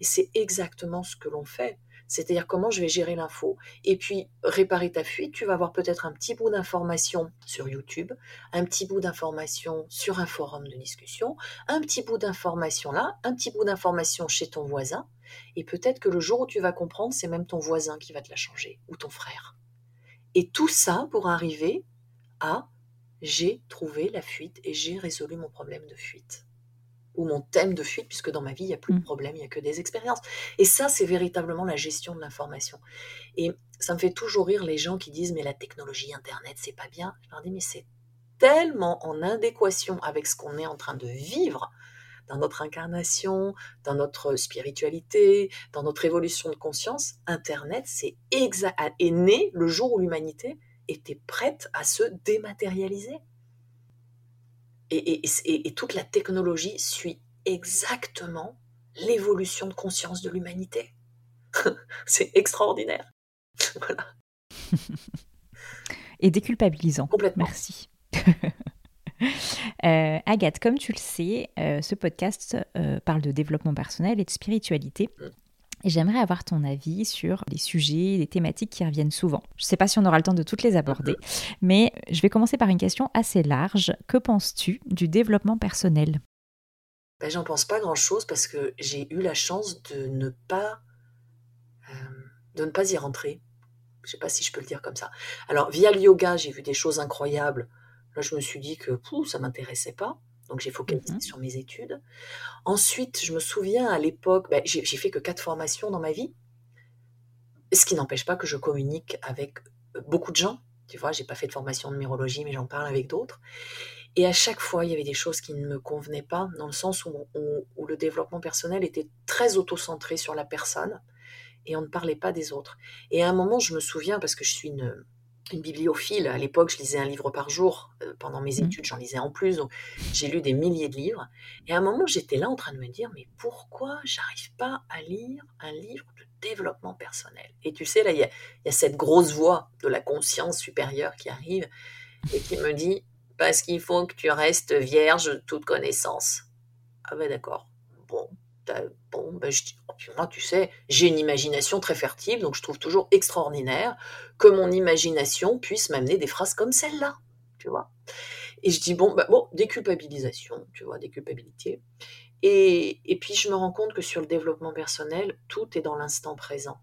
Et c'est exactement ce que l'on fait c'est-à-dire comment je vais gérer l'info. Et puis, réparer ta fuite, tu vas avoir peut-être un petit bout d'information sur YouTube, un petit bout d'information sur un forum de discussion, un petit bout d'information là, un petit bout d'information chez ton voisin, et peut-être que le jour où tu vas comprendre, c'est même ton voisin qui va te la changer, ou ton frère. Et tout ça pour arriver à j'ai trouvé la fuite et j'ai résolu mon problème de fuite. Ou mon thème de fuite, puisque dans ma vie, il n'y a plus de mmh. problème, il n'y a que des expériences. Et ça, c'est véritablement la gestion de l'information. Et ça me fait toujours rire les gens qui disent, mais la technologie, Internet, c'est pas bien. Je leur dis, mais c'est tellement en adéquation avec ce qu'on est en train de vivre dans notre incarnation, dans notre spiritualité, dans notre évolution de conscience. Internet, c'est est né le jour où l'humanité était prête à se dématérialiser et, toute la technologie suit exactement l'évolution de conscience de l'humanité. c'est extraordinaire. voilà. et déculpabilisant. Complètement. Merci. Euh, Agathe, comme tu le sais, euh, ce podcast euh, parle de développement personnel et de spiritualité. Et j'aimerais avoir ton avis sur des sujets, des thématiques qui reviennent souvent. Je ne sais pas si on aura le temps de toutes les aborder, mais je vais commencer par une question assez large. Que penses-tu du développement personnel? Ben, J'en pense pas grand-chose parce que j'ai eu la chance de ne pas, euh, de ne pas y rentrer. Je ne sais pas si je peux le dire comme ça. Alors, via le yoga, j'ai vu des choses incroyables. Là, je me suis dit que ça ne m'intéressait pas. Donc j'ai focalisé mmh sur mes études. Ensuite, je me souviens à l'époque, ben, j'ai fait que quatre formations dans ma vie, ce qui n'empêche pas que je communique avec euh, beaucoup de gens. Tu vois, j'ai pas fait de formation de numérologie, mais j'en parle avec d'autres. Et à chaque fois, il y avait des choses qui ne me convenaient pas, dans le sens où, où le développement personnel était très auto-centré sur la personne et on ne parlait pas des autres. Et à un moment, je me souviens, parce que je suis une, une bibliophile. À l'époque, je lisais un livre par jour. Euh, pendant mes mmh. études, j'en lisais en plus. Donc, j'ai lu des milliers de livres. Et à un moment, j'étais là en train de me dire, mais pourquoi j'arrive pas à lire un livre de développement personnel? Et tu sais, là, il y, a, cette grosse voix de la conscience supérieure qui arrive et qui me dit, parce qu'il faut que tu restes vierge de toute connaissance. Ah ben d'accord. Bon, bon, ben je oh, moi, tu sais, j'ai une imagination très fertile, donc je trouve toujours extraordinaire que mon imagination puisse m'amener des phrases comme celle-là, tu vois. Et je dis, bon, ben, bon, déculpabilisation, tu vois, déculpabilité. Et, et puis, je me rends compte que sur le développement personnel, tout est dans l'instant présent.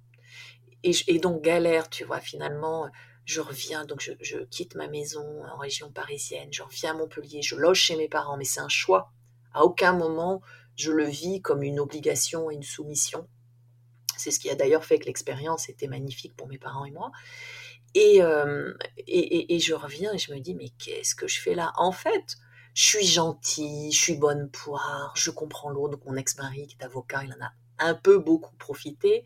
Et, et, donc, galère, tu vois, finalement, je reviens, donc je, je quitte ma maison en région parisienne, je reviens à Montpellier, je loge chez mes parents, mais c'est un choix. À aucun moment, je le vis comme une obligation et une soumission. C'est ce qui a d'ailleurs fait que l'expérience était magnifique pour mes parents et moi. Euh, et, et, je reviens et je me dis, mais qu'est-ce que je fais là? En fait, je suis gentille, je suis bonne poire, je comprends l'autre. Mon ex-mari qui est avocat, il en a un peu beaucoup profité.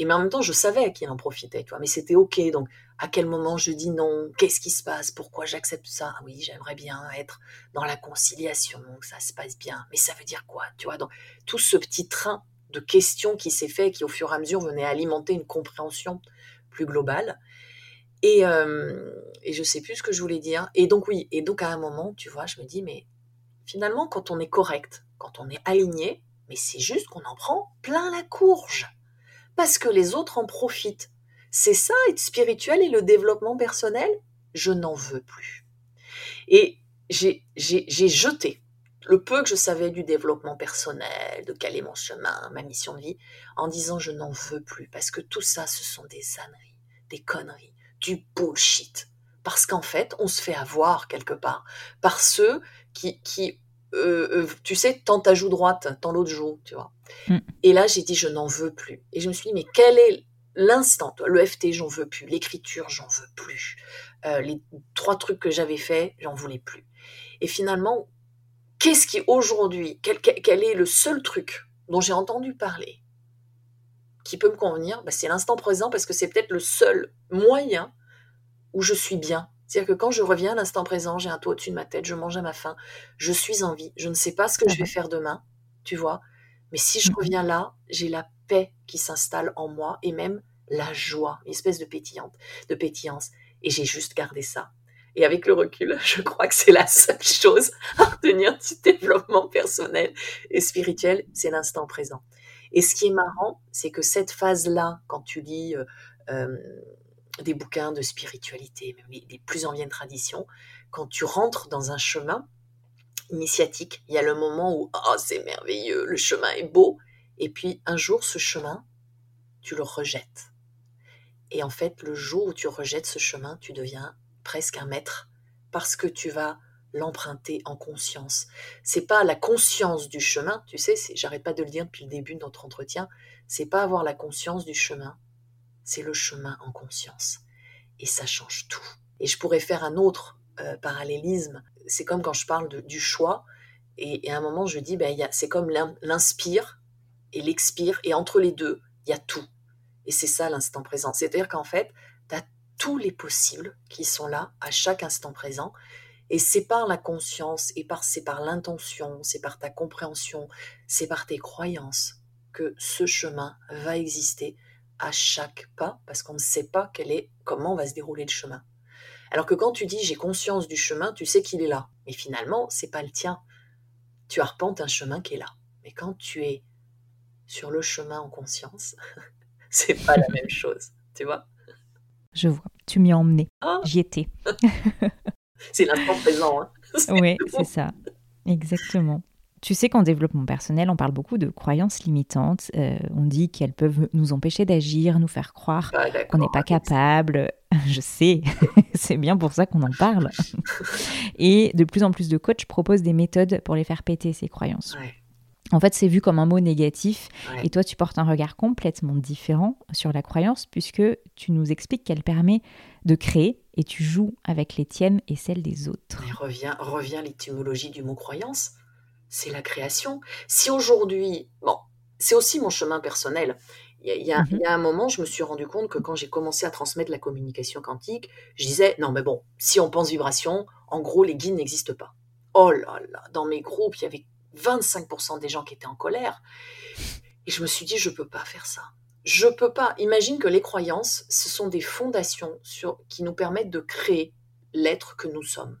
Et mais en même temps, je savais qu'il en profitait, toi. Mais c'était OK. Donc, à quel moment je dis non? Qu'est-ce qui se passe? Pourquoi j'accepte ça? Ah Oui, j'aimerais bien être dans la conciliation, que ça se passe bien. Mais ça veut dire quoi Tu vois, donc tout ce petit train de questions qui s'est fait, qui au fur et à mesure venait alimenter une compréhension plus globale. Et, euh, et je sais plus ce que je voulais dire. Et donc oui, et donc à un moment, tu vois, je me dis, mais finalement, quand on est correct, quand on est aligné, mais c'est juste qu'on en prend plein la courge parce que les autres en profitent. C'est ça, être spirituel et le développement personnel? Je n'en veux plus. Et j'ai jeté le peu que je savais du développement personnel, de quel est mon chemin, ma mission de vie, en disant je n'en veux plus, parce que tout ça, ce sont des âneries, des conneries, du bullshit. Parce qu'en fait, on se fait avoir quelque part par ceux qui, qui euh, euh, tu sais, tant ta joue droite, tant l'autre joue, tu vois. Mm. Et là, j'ai dit, je n'en veux plus. Et je me suis dit, mais quel est l'instant Le FT, j'en veux plus. L'écriture, j'en veux plus. Euh, les trois trucs que j'avais faits, j'en voulais plus. Et finalement, qu'est-ce qui aujourd'hui, quel, quel, est le seul truc dont j'ai entendu parler qui peut me convenir? Bah, C'est l'instant présent parce que c'est peut-être le seul moyen où je suis bien, c'est-à-dire que quand je reviens à l'instant présent, j'ai un toit au-dessus de ma tête, je mange à ma faim, je suis en vie, je ne sais pas ce que je vais faire demain, tu vois, mais si je mmh reviens là, j'ai la paix qui s'installe en moi et même la joie, une espèce de pétillante, de pétillance. Et j'ai juste gardé ça. Et avec le recul, je crois que c'est la seule chose à retenir du développement personnel et spirituel, c'est l'instant présent. Et ce qui est marrant, c'est que cette phase-là, quand tu lis euh, euh, des bouquins de spiritualité, même les, plus anciennes traditions, quand tu rentres dans un chemin initiatique, il y a le moment où oh, c'est merveilleux, le chemin est beau, et puis un jour ce chemin, tu le rejettes. Et en fait, le jour où tu rejettes ce chemin, tu deviens presque un maître, parce que tu vas l'emprunter en conscience. C'est pas la conscience du chemin, tu sais, j'arrête pas de le dire depuis le début de notre entretien, c'est pas avoir la conscience du chemin, c'est le chemin en conscience. Et ça change tout. Et je pourrais faire un autre euh, parallélisme. C'est comme quand je parle du choix, et, à un moment je dis, ben, c'est comme l'inspire et l'expire, et entre les deux, il y a tout. Et c'est ça l'instant présent. C'est-à-dire qu'en fait, tu as tous les possibles qui sont là à chaque instant présent. Et c'est par la conscience, et par, c'est par l'intention, c'est par ta compréhension, c'est par tes croyances que ce chemin va exister à chaque pas, parce qu'on ne sait pas quel est, comment va se dérouler le chemin. Alors que quand tu dis j'ai conscience du chemin, tu sais qu'il est là. Mais finalement, c'est pas le tien. Tu arpentes un chemin qui est là. Mais quand tu es sur le chemin en conscience, c'est pas la même chose. Tu vois Je vois. Tu m'y as emmené. Ah J'y étais. c'est l'instant présent. Hein. Oui, c'est ça. Exactement. Tu sais qu'en développement personnel, on parle beaucoup de croyances limitantes. Euh, on dit qu'elles peuvent nous empêcher d'agir, nous faire croire ah, qu'on n'est pas capable. Je sais, c'est bien pour ça qu'on en parle. Et de plus en plus de coachs proposent des méthodes pour les faire péter, ces croyances. En fait, c'est vu comme un mot négatif et toi, tu portes un regard complètement différent sur la croyance puisque tu nous expliques qu'elle permet de créer et tu joues avec les tiennes et celles des autres. revient, revient l'étymologie du mot croyance c'est la création. Si aujourd'hui, bon, c'est aussi mon chemin personnel. Il y, a, il, y a, un moment, je me suis rendu compte que quand j'ai commencé à transmettre la communication quantique, je disais, non mais bon, si on pense vibration, en gros, les guides n'existent pas. Oh là là, dans mes groupes, il y avait 25% des gens qui étaient en colère. Et je me suis dit, je ne peux pas faire ça. Je ne peux pas. Imagine que les croyances, ce sont des fondations sur, qui nous permettent de créer l'être que nous sommes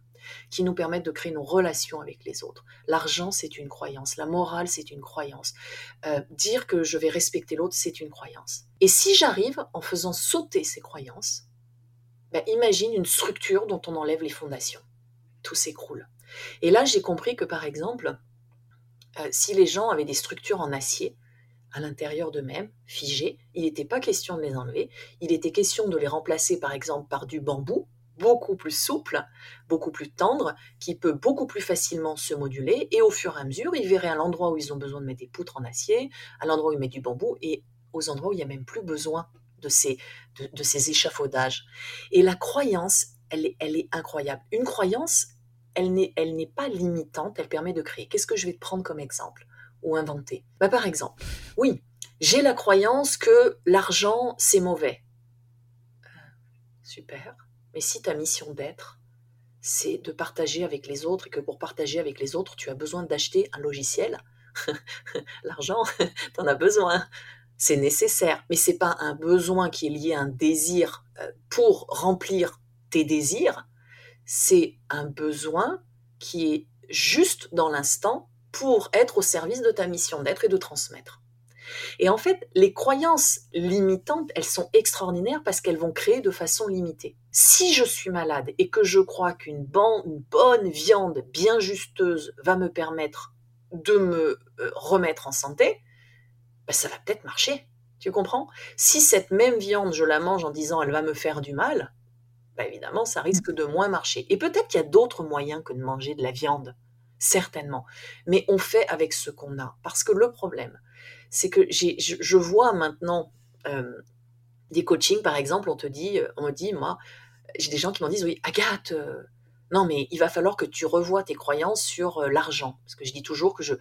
qui nous permettent de créer nos relations avec les autres. L'argent, c'est une croyance. La morale, c'est une croyance. Euh, dire que je vais respecter l'autre, c'est une croyance. Et si j'arrive en faisant sauter ces croyances, ben, imagine une structure dont on enlève les fondations. Tout s'écroule. Et là, j'ai compris que, par exemple, euh, si les gens avaient des structures en acier, à l'intérieur d'eux-mêmes, figées, il n'était pas question de les enlever, il était question de les remplacer par exemple par du bambou, beaucoup plus souple, beaucoup plus tendre, qui peut beaucoup plus facilement se moduler. Et au fur et à mesure, ils verraient à l'endroit où ils ont besoin de mettre des poutres en acier, à l'endroit où ils mettent du bambou, et aux endroits où il n'y a même plus besoin de ces, de, ces échafaudages. Et la croyance, elle est, elle est incroyable. Une croyance, elle n'est, pas limitante, elle permet de créer. Qu'est-ce que je vais te prendre comme exemple ou inventer? Bah, Par exemple, oui, j'ai la croyance que l'argent, c'est mauvais. Euh, super. Mais si ta mission d'être, c'est de partager avec les autres et que pour partager avec les autres, tu as besoin d'acheter un logiciel, l'argent, tu en as besoin. C'est nécessaire, mais c'est pas un besoin qui est lié à un désir euh, pour remplir tes désirs, c'est un besoin qui est juste dans l'instant pour être au service de ta mission d'être et de transmettre. Et en fait, les croyances limitantes, elles sont extraordinaires parce qu'elles vont créer de façon limitée. Si je suis malade et que je crois qu'une bonne viande bien justeuse va me permettre de me euh, remettre en santé, ben, ça va peut-être marcher. Tu comprends? Si cette même viande, je la mange en disant elle va me faire du mal, ben, évidemment, ça risque de moins marcher. Et peut-être qu'il y a d'autres moyens que de manger de la viande, certainement. Mais on fait avec ce qu'on a. Parce que le problème, c'est que je, vois maintenant euh, des coachings, par exemple, on te dit, euh, on me dit, moi, j'ai des gens qui m'en disent, oui, Agathe, euh, non, mais il va falloir que tu revoies tes croyances sur l'argent. Parce que je dis toujours que je,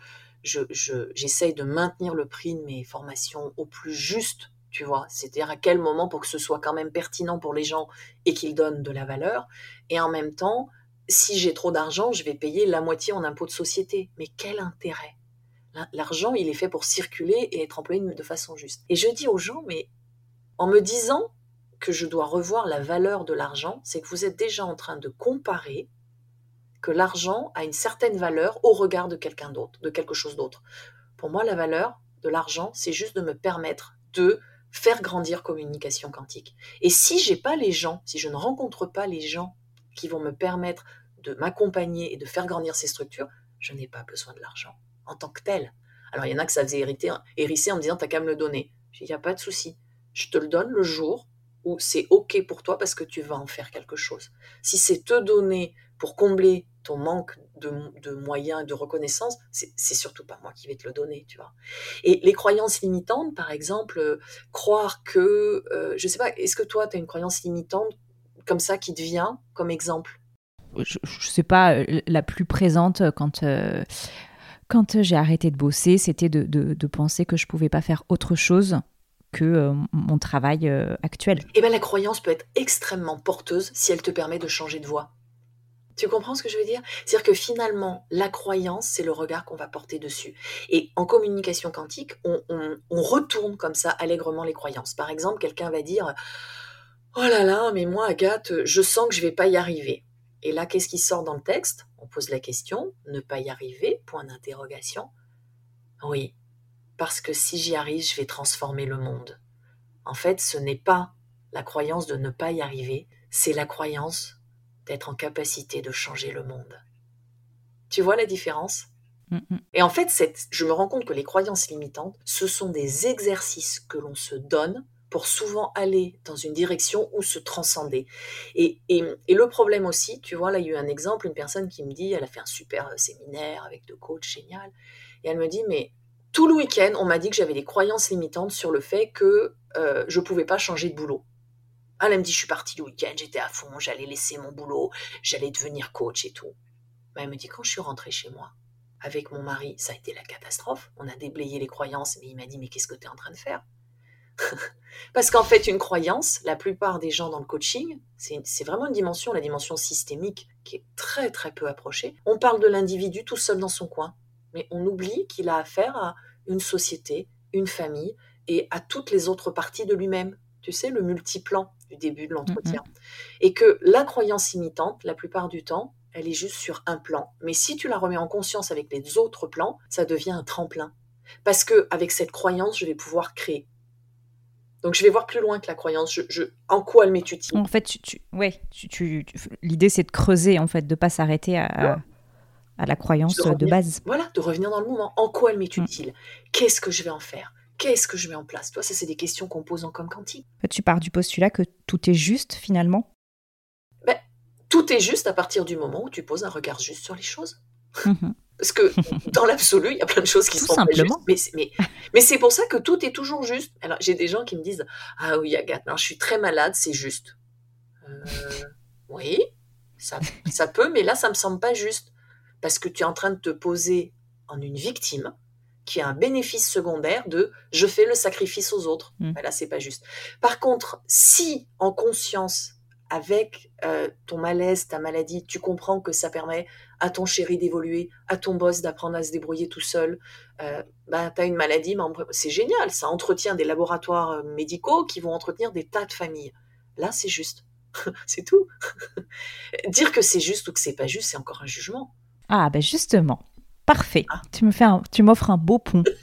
j'essaye de maintenir le prix de mes formations au plus juste, tu vois. C'est-à-dire à quel moment pour que ce soit quand même pertinent pour les gens et qu'ils donnent de la valeur. Et en même temps, si j'ai trop d'argent, je vais payer la moitié en impôt de société. Mais quel intérêt? L'argent, il est fait pour circuler et être employé de façon juste. Et je dis aux gens, mais en me disant que je dois revoir la valeur de l'argent, c'est que vous êtes déjà en train de comparer que l'argent a une certaine valeur au regard de quelqu'un d'autre, de quelque chose d'autre. Pour moi, la valeur de l'argent, c'est juste de me permettre de faire grandir communication quantique. Et si j'ai pas les gens, si je ne rencontre pas les gens qui vont me permettre de m'accompagner et de faire grandir ces structures, je n'ai pas besoin de l'argent en tant que tel. Alors il y en a que ça faisait hériter, hérisser en me disant t'as qu'à me le donner. Il n'y a pas de souci. Je te le donne le jour où c'est OK pour toi parce que tu vas en faire quelque chose. Si c'est te donner pour combler ton manque de, moyens et de reconnaissance, c'est surtout pas moi qui vais te le donner, tu vois. Et les croyances limitantes, par exemple, euh, croire que, euh, je sais pas, est-ce que toi, tu as une croyance limitante comme ça qui te vient comme exemple? Je, je, sais pas, euh, la plus présente quand. Quand j'ai arrêté de bosser, c'était de, penser que je pouvais pas faire autre chose que mon travail actuel. Et eh bien la croyance peut être extrêmement porteuse si elle te permet de changer de voie. Tu comprends ce que je veux dire? C'est-à-dire que finalement, la croyance, c'est le regard qu'on va porter dessus. Et en communication quantique, on, retourne comme ça allègrement les croyances. Par exemple, quelqu'un va dire Oh là là, mais moi, Agathe, je sens que je ne vais pas y arriver. Et là, qu'est-ce qui sort dans le texte? On pose la question Ne pas y arriver Point d'interrogation. Oui, parce que si j'y arrive, je vais transformer le monde. En fait, ce n'est pas la croyance de ne pas y arriver, c'est la croyance d'être en capacité de changer le monde. Tu vois la différence? Et en fait, je me rends compte que les croyances limitantes, ce sont des exercices que l'on se donne pour souvent aller dans une direction ou se transcender. Et, le problème aussi, tu vois, là, il y a eu un exemple, une personne qui me dit, elle a fait un super séminaire avec deux coachs, génial, et elle me dit, mais tout le week-end, on m'a dit que j'avais des croyances limitantes sur le fait que euh, je ne pouvais pas changer de boulot. Elle me dit, je suis partie le week-end, j'étais à fond, j'allais laisser mon boulot, j'allais devenir coach et tout. Mais elle me dit, quand je suis rentrée chez moi, avec mon mari, ça a été la catastrophe. On a déblayé les croyances, mais il m'a dit, mais qu'est-ce que tu es en train de faire? Parce qu'en fait, une croyance, la plupart des gens dans le coaching, c'est vraiment une dimension, la dimension systémique, qui est très très peu approchée. On parle de l'individu tout seul dans son coin, mais on oublie qu'il a affaire à une société, une famille et à toutes les autres parties de lui-même. Tu sais, le multiplan du début de l'entretien. Mm, mm. Et que la croyance imitante, la plupart du temps, elle est juste sur un plan. Mais si tu la remets en conscience avec les autres plans, ça devient un tremplin. Parce que avec cette croyance, je vais pouvoir créer. Donc je vais voir plus loin que la croyance. Je, en quoi elle m'est utile? En fait, tu, ouais, tu, l'idée c'est de creuser en fait, de pas s'arrêter à, à, la croyance de, base. Voilà, de revenir dans le moment. En quoi elle m'est mm. utile? Qu'est-ce que je vais en faire? Qu'est-ce que je mets en place? Toi, ça, c'est des questions qu'on pose en comme quantique. Tu pars du postulat que tout est juste finalement ben, Tout est juste à partir du moment où tu poses un regard juste sur les choses. Mhm. Parce que dans l'absolu, il y a plein de choses qui sont simplement. pas justes. Mais, mais, c'est pour ça que tout est toujours juste. Alors, j'ai des gens qui me disent Ah oui, Agathe, non, je suis très malade, c'est juste. Euh, oui, ça, ça peut, mais là, ça me semble pas juste. Parce que tu es en train de te poser en une victime qui a un bénéfice secondaire de je fais le sacrifice aux autres. Mmh. Ben là, c'est pas juste. Par contre, si en conscience, avec euh, ton malaise, ta maladie, tu comprends que ça permet à ton chéri d'évoluer, à ton boss d'apprendre à se débrouiller tout seul, euh, ben, tu as une maladie, c'est génial, ça entretient des laboratoires euh, médicaux qui vont entretenir des tas de familles. Là, c'est juste. c'est tout. Dire que c'est juste ou que c'est pas juste, c'est encore un jugement. Ah, ben justement, Parfait. Ah. Tu me fais, tu m'offres un beau pont.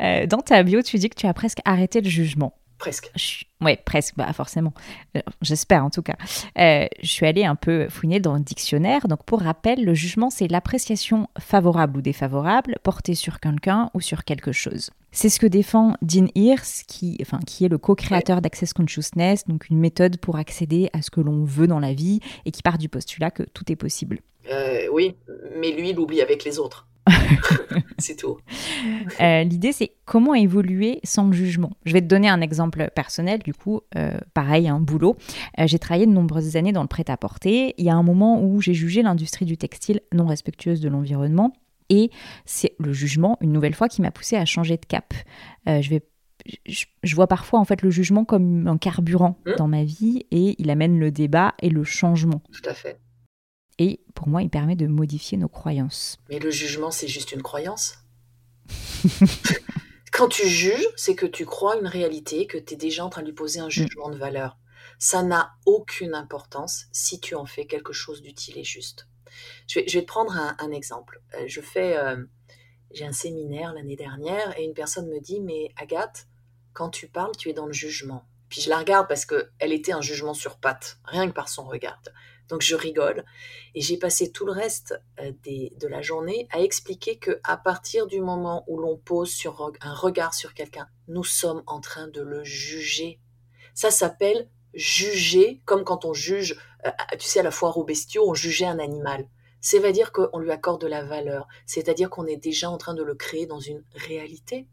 Euh, dans ta bio, tu dis que tu as presque arrêté le jugement. Presque. Oui, presque, bah forcément. Euh, j'espère en tout cas. Euh, je suis allée un peu fouiner dans le dictionnaire. Donc pour rappel, le jugement, c'est l'appréciation favorable ou défavorable portée sur quelqu'un ou sur quelque chose. C'est ce que défend Dean Hirsch, qui, enfin, qui est le co-créateur d'Access Consciousness, donc une méthode pour accéder à ce que l'on veut dans la vie et qui part du postulat que tout est possible. Euh, oui, mais lui, il oublie avec les autres. C'est tout. Euh, l'idée, c'est comment évoluer sans le jugement. Je vais te donner un exemple personnel, du coup, euh, pareil, un boulot. j'ai travaillé de nombreuses années dans le prêt-à-porter. Il y a un moment où j'ai jugé l'industrie du textile non respectueuse de l'environnement. Et c'est le jugement, une nouvelle fois, qui m'a poussé à changer de cap. je vais je, vois parfois en fait le jugement comme un carburant mmh. dans ma vie et il amène le débat et le changement. Tout à fait. Et pour moi, il permet de modifier nos croyances. Mais le jugement, c'est juste une croyance. Quand tu juges, c'est que tu crois une réalité, que tu es déjà en train de lui poser un mm. jugement de valeur. Ça n'a aucune importance si tu en fais quelque chose d'utile et juste. Je vais, te prendre un, exemple. Euh, je fais, euh, j'ai un séminaire l'année dernière et une personne me dit, mais Agathe, quand tu parles, tu es dans le jugement. Puis je la regarde parce qu'elle était un jugement sur patte, rien que par son regard. Donc je rigole. Et j'ai passé tout le reste euh, de la journée à expliquer que à partir du moment où l'on pose un regard sur quelqu'un, nous sommes en train de le juger. Ça s'appelle juger, comme quand on juge, euh, tu sais, à la foire aux bestiaux, on jugeait un animal. C'est-à-dire qu'on lui accorde de la valeur, c'est-à-dire qu'on est déjà en train de le créer dans une réalité.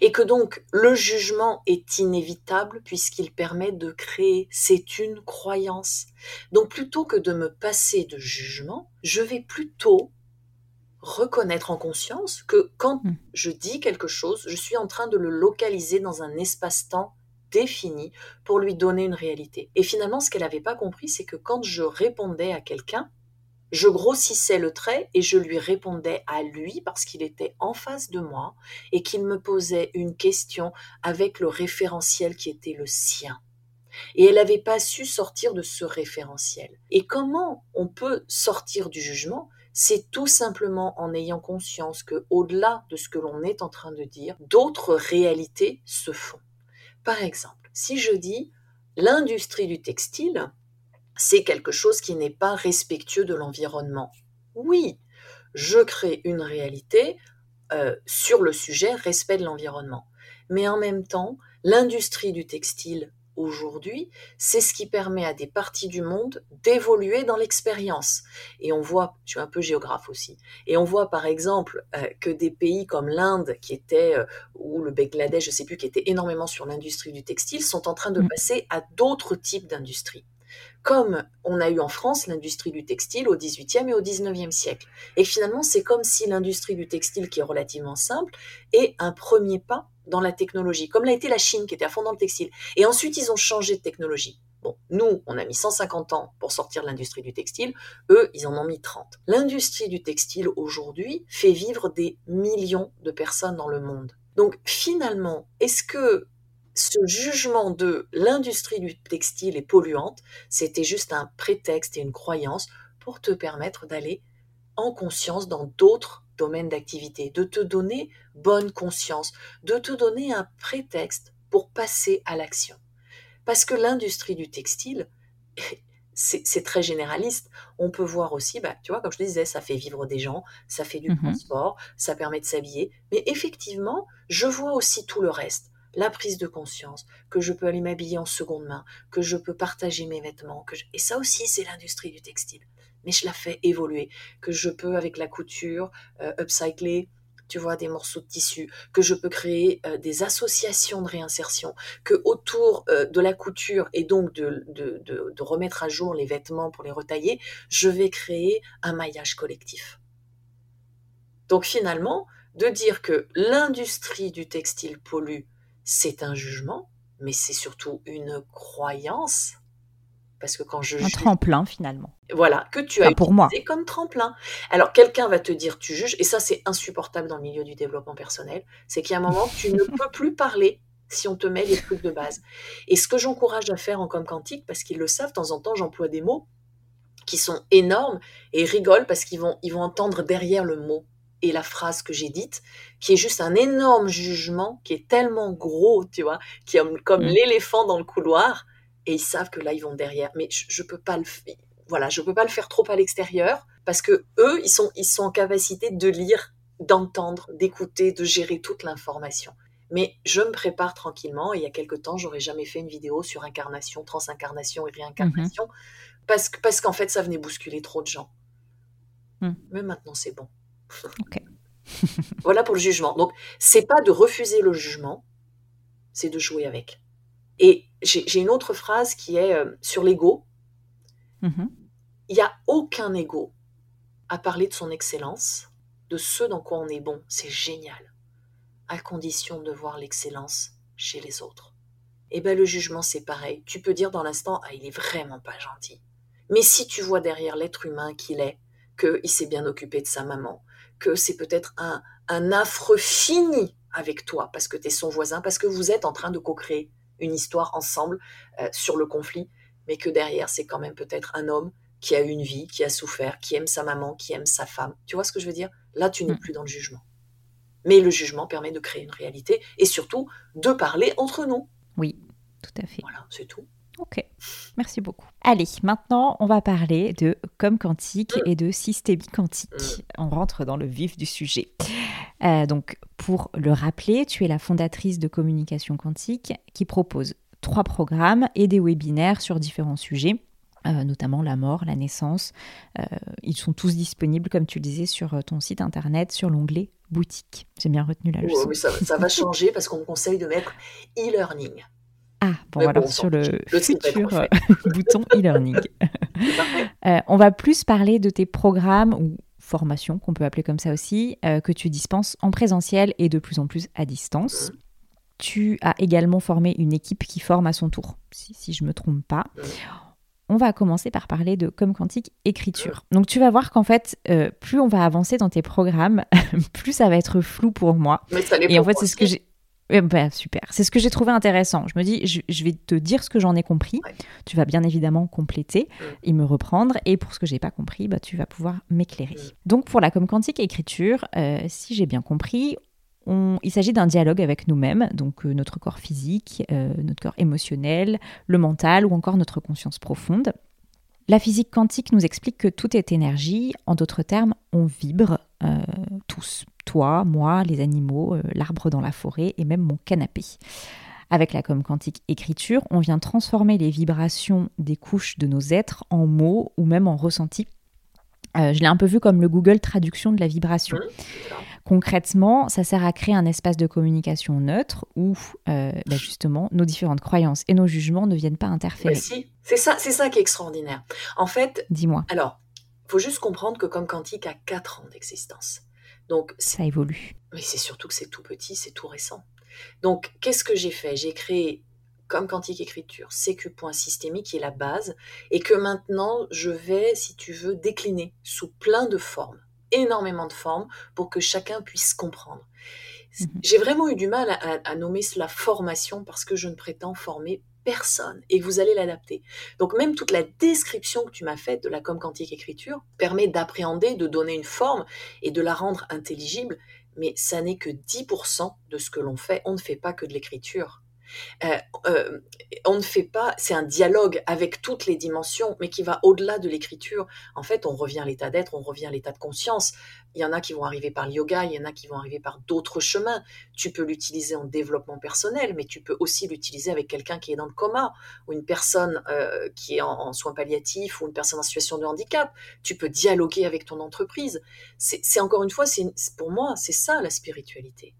Et que donc le jugement est inévitable puisqu'il permet de créer, c'est une croyance. Donc plutôt que de me passer de jugement, je vais plutôt reconnaître en conscience que quand hmm. je dis quelque chose, je suis en train de le localiser dans un espace-temps défini pour lui donner une réalité. Et finalement, ce qu'elle n'avait pas compris, c'est que quand je répondais à quelqu'un, je grossissais le trait et je lui répondais à lui parce qu'il était en face de moi et qu'il me posait une question avec le référentiel qui était le sien. Et elle n'avait pas su sortir de ce référentiel. Et comment on peut sortir du jugement? C'est tout simplement en ayant conscience que, au-delà de ce que l'on est en train de dire, d'autres réalités se font. Par exemple, si je dis l'industrie du textile, c'est quelque chose qui n'est pas respectueux de l'environnement. Oui, je crée une réalité euh, sur le sujet respect de l'environnement. Mais en même temps, l'industrie du textile aujourd'hui, c'est ce qui permet à des parties du monde d'évoluer dans l'expérience. Et on voit, je suis un peu géographe aussi, et on voit par exemple euh, que des pays comme l'Inde, qui était, euh, ou le Bangladesh, je ne sais plus, qui était énormément sur l'industrie du textile, sont en train de mm. passer à d'autres types d'industries comme on a eu en France l'industrie du textile au XVIIIe et au XIXe siècle. Et finalement, c'est comme si l'industrie du textile, qui est relativement simple, est un premier pas dans la technologie, comme l'a été la Chine, qui était à fond dans le textile. Et ensuite, ils ont changé de technologie. Bon, nous, on a mis 150 ans pour sortir de l'industrie du textile, eux, ils en ont mis 30. L'industrie du textile, aujourd'hui, fait vivre des millions de personnes dans le monde. Donc, finalement, est-ce que ce jugement de l'industrie du textile est polluante, c'était juste un prétexte et une croyance pour te permettre d'aller en conscience dans d'autres domaines d'activité, de te donner bonne conscience, de te donner un prétexte pour passer à l'action. Parce que l'industrie du textile, c'est très généraliste. On peut voir aussi, bah, tu vois, comme je te disais, ça fait vivre des gens, ça fait du mmh transport, ça permet de s'habiller. Mais effectivement, je vois aussi tout le reste la prise de conscience, que je peux aller m'habiller en seconde main, que je peux partager mes vêtements, que et ça aussi c'est l'industrie du textile. Mais je la fais évoluer, que je peux avec la couture euh, upcycler, tu vois, des morceaux de tissu, que je peux créer euh, des associations de réinsertion, que autour euh, de la couture et donc de, de remettre à jour les vêtements pour les retailler, je vais créer un maillage collectif. Donc finalement, de dire que l'industrie du textile pollue c'est un jugement, mais c'est surtout une croyance. Parce que quand je un tremplin finalement. Voilà, que tu as pour moi. comme tremplin. Alors quelqu'un va te dire tu juges, et ça c'est insupportable dans le milieu du développement personnel, c'est qu'il y a un moment tu ne peux plus parler si on te met les trucs de base. Et ce que j'encourage à faire en com quantique, parce qu'ils le savent, de temps en temps j'emploie des mots qui sont énormes et rigolent parce qu'ils vont, ils vont entendre derrière le mot et la phrase que j'ai dite, qui est juste un énorme jugement, qui est tellement gros, tu vois, qui est comme mm. l'éléphant dans le couloir, et ils savent que là ils vont derrière. Mais je, je peux pas le, voilà, je peux pas le faire trop à l'extérieur parce que eux, ils sont, ils sont en capacité de lire, d'entendre, d'écouter, de gérer toute l'information. Mais je me prépare tranquillement. Et il y a quelque temps, j'aurais jamais fait une vidéo sur incarnation, transincarnation et réincarnation mm-hmm. parce que parce qu'en fait, ça venait bousculer trop de gens. Mm. Mais maintenant, c'est bon. voilà pour le jugement. Donc, c'est pas de refuser le jugement, c'est de jouer avec. Et j'ai une autre phrase qui est euh, sur l'ego. Mm-hmm. Il n'y a aucun ego à parler de son excellence, de ce dans quoi on est bon. C'est génial. À condition de voir l'excellence chez les autres. Et eh bien, le jugement, c'est pareil. Tu peux dire dans l'instant, ah, il est vraiment pas gentil. Mais si tu vois derrière l'être humain qu'il est, qu'il s'est bien occupé de sa maman, que c'est peut-être un, un affreux fini avec toi, parce que tu es son voisin, parce que vous êtes en train de co-créer une histoire ensemble euh, sur le conflit, mais que derrière, c'est quand même peut-être un homme qui a une vie, qui a souffert, qui aime sa maman, qui aime sa femme. Tu vois ce que je veux dire? Là, tu n'es mm. plus dans le jugement. Mais le jugement permet de créer une réalité et surtout de parler entre nous. Oui, tout à fait. Voilà, c'est tout. Ok, merci beaucoup. Allez, maintenant, on va parler de com quantique et de systémie quantique. On rentre dans le vif du sujet. Euh, donc, pour le rappeler, tu es la fondatrice de Communication Quantique qui propose trois programmes et des webinaires sur différents sujets. notamment la mort, la naissance. ils sont tous disponibles, comme tu le disais, sur ton site internet, sur l'onglet boutique. J'ai bien retenu la leçon. ça, ça, va changer parce qu'on me conseille de mettre e-learning. Ah, bon, alors sur le, futur bouton e-learning. Euh, on va plus parler de tes programmes ou formations, qu'on peut appeler comme ça aussi, euh, que tu dispenses en présentiel et de plus en plus à distance. Mmh. Tu as également formé une équipe qui forme à son tour, si, je ne me trompe pas. Mmh. On va commencer par parler de comme quantique écriture. Mmh. Donc tu vas voir qu'en fait, euh, plus on va avancer dans tes programmes, plus ça va être flou pour moi. et en fait, c'est ce que j'ai eh ben, super. C'est ce que j'ai trouvé intéressant. Je me dis, je, vais te dire ce que j'en ai compris. Tu vas bien évidemment compléter et me reprendre. Et pour ce que j'ai pas compris, bah, tu vas pouvoir m'éclairer. Donc pour la com quantique écriture, euh, si j'ai bien compris, on, il s'agit d'un dialogue avec nous-mêmes, donc euh, notre corps physique, euh, notre corps émotionnel, le mental ou encore notre conscience profonde. La physique quantique nous explique que tout est énergie. En d'autres termes, on vibre tous toi, moi, les animaux, euh, l'arbre dans la forêt et même mon canapé. Avec la com quantique écriture, on vient transformer les vibrations des couches de nos êtres en mots ou même en ressentis. Euh, je l'ai un peu vu comme le Google traduction de la vibration. Concrètement, ça sert à créer un espace de communication neutre où euh, bah, justement nos différentes croyances et nos jugements ne viennent pas interférer. si, c'est ça, c'est ça qui est extraordinaire. En fait, dis-moi. Alors, faut juste comprendre que comme quantique a 4 ans d'existence. Donc ça évolue. Mais c'est surtout que c'est tout petit, c'est tout récent. Donc qu'est-ce que j'ai fait? J'ai créé comme quantique écriture CQ.systémique qui est la base et que maintenant je vais, si tu veux, décliner sous plein de formes, énormément de formes pour que chacun puisse comprendre. Mhm. J'ai vraiment eu du mal à, nommer cela formation parce que je ne prétends former personne et vous allez l'adapter. Donc même toute la description que tu m'as faite de la com quantique écriture permet d'appréhender, de donner une forme et de la rendre intelligible, mais ça n'est que 10% de ce que l'on fait. On ne fait pas que de l'écriture. Euh, euh, on ne fait pas, c'est un dialogue avec toutes les dimensions, mais qui va au-delà de l'écriture. En fait, on revient à l'état d'être, on revient à l'état de conscience. Il y en a qui vont arriver par le yoga, il y en a qui vont arriver par d'autres chemins. Tu peux l'utiliser en développement personnel, mais tu peux aussi l'utiliser avec quelqu'un qui est dans le coma, ou une personne euh, qui est en, en, soins palliatifs, ou une personne en situation de handicap. Tu peux dialoguer avec ton entreprise. C'est encore une fois, pour moi, c'est ça la spiritualité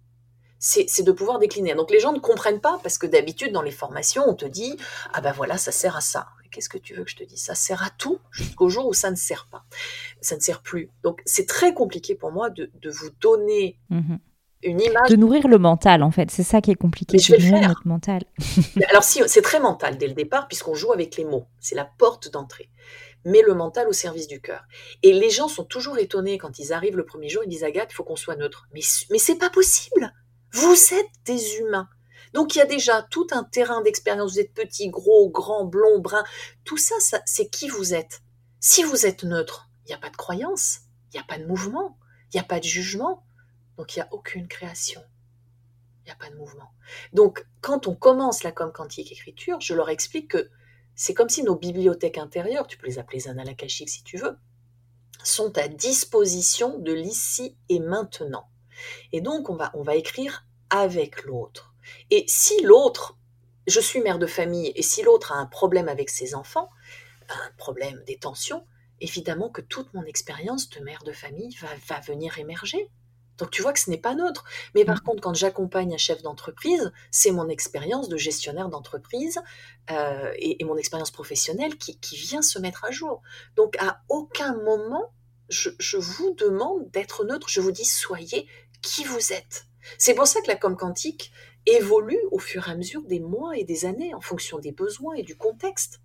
c'est de pouvoir décliner. Donc les gens ne comprennent pas parce que d'habitude dans les formations on te dit ah ben voilà ça sert à ça. Qu'est-ce que tu veux que je te dise? Ça sert à tout jusqu'au jour où ça ne sert pas, ça ne sert plus. Donc c'est très compliqué pour moi de, vous donner mhm. une image. De nourrir le mental en fait, c'est ça qui est compliqué. je vais le faire. Notre mental. Alors si c'est très mental dès le départ puisqu'on joue avec les mots, c'est la porte d'entrée mais le mental au service du cœur. Et les gens sont toujours étonnés quand ils arrivent le premier jour, ils disent Agathe, il faut qu'on soit neutre. Mais, mais c'est pas possible vous êtes des humains. Donc il y a déjà tout un terrain d'expérience. Vous êtes petit, gros, grand, blond, brun. Tout ça, c'est qui vous êtes. Si vous êtes neutre, il n'y a pas de croyance, il n'y a pas de mouvement, il n'y a pas de jugement. Donc il n'y a aucune création. Il n'y a pas de mouvement. Donc quand on commence la com quantique écriture, je leur explique que c'est comme si nos bibliothèques intérieures, tu peux les appeler annales si tu veux, sont à disposition de l'ici et maintenant. Et donc, on va, on va écrire avec l'autre. Et si l'autre, je suis mère de famille, et si l'autre a un problème avec ses enfants, un problème des tensions, évidemment que toute mon expérience de mère de famille va, va venir émerger. Donc tu vois que ce n'est pas neutre. Mais par mmh. contre, quand j'accompagne un chef d'entreprise, c'est mon expérience de gestionnaire d'entreprise euh, et, mon expérience professionnelle qui, qui, vient se mettre à jour. Donc à aucun moment, je, je vous demande d'être neutre. Je vous dis, soyez qui vous êtes. C'est pour ça que la com quantique évolue au fur et à mesure des mois et des années en fonction des besoins et du contexte.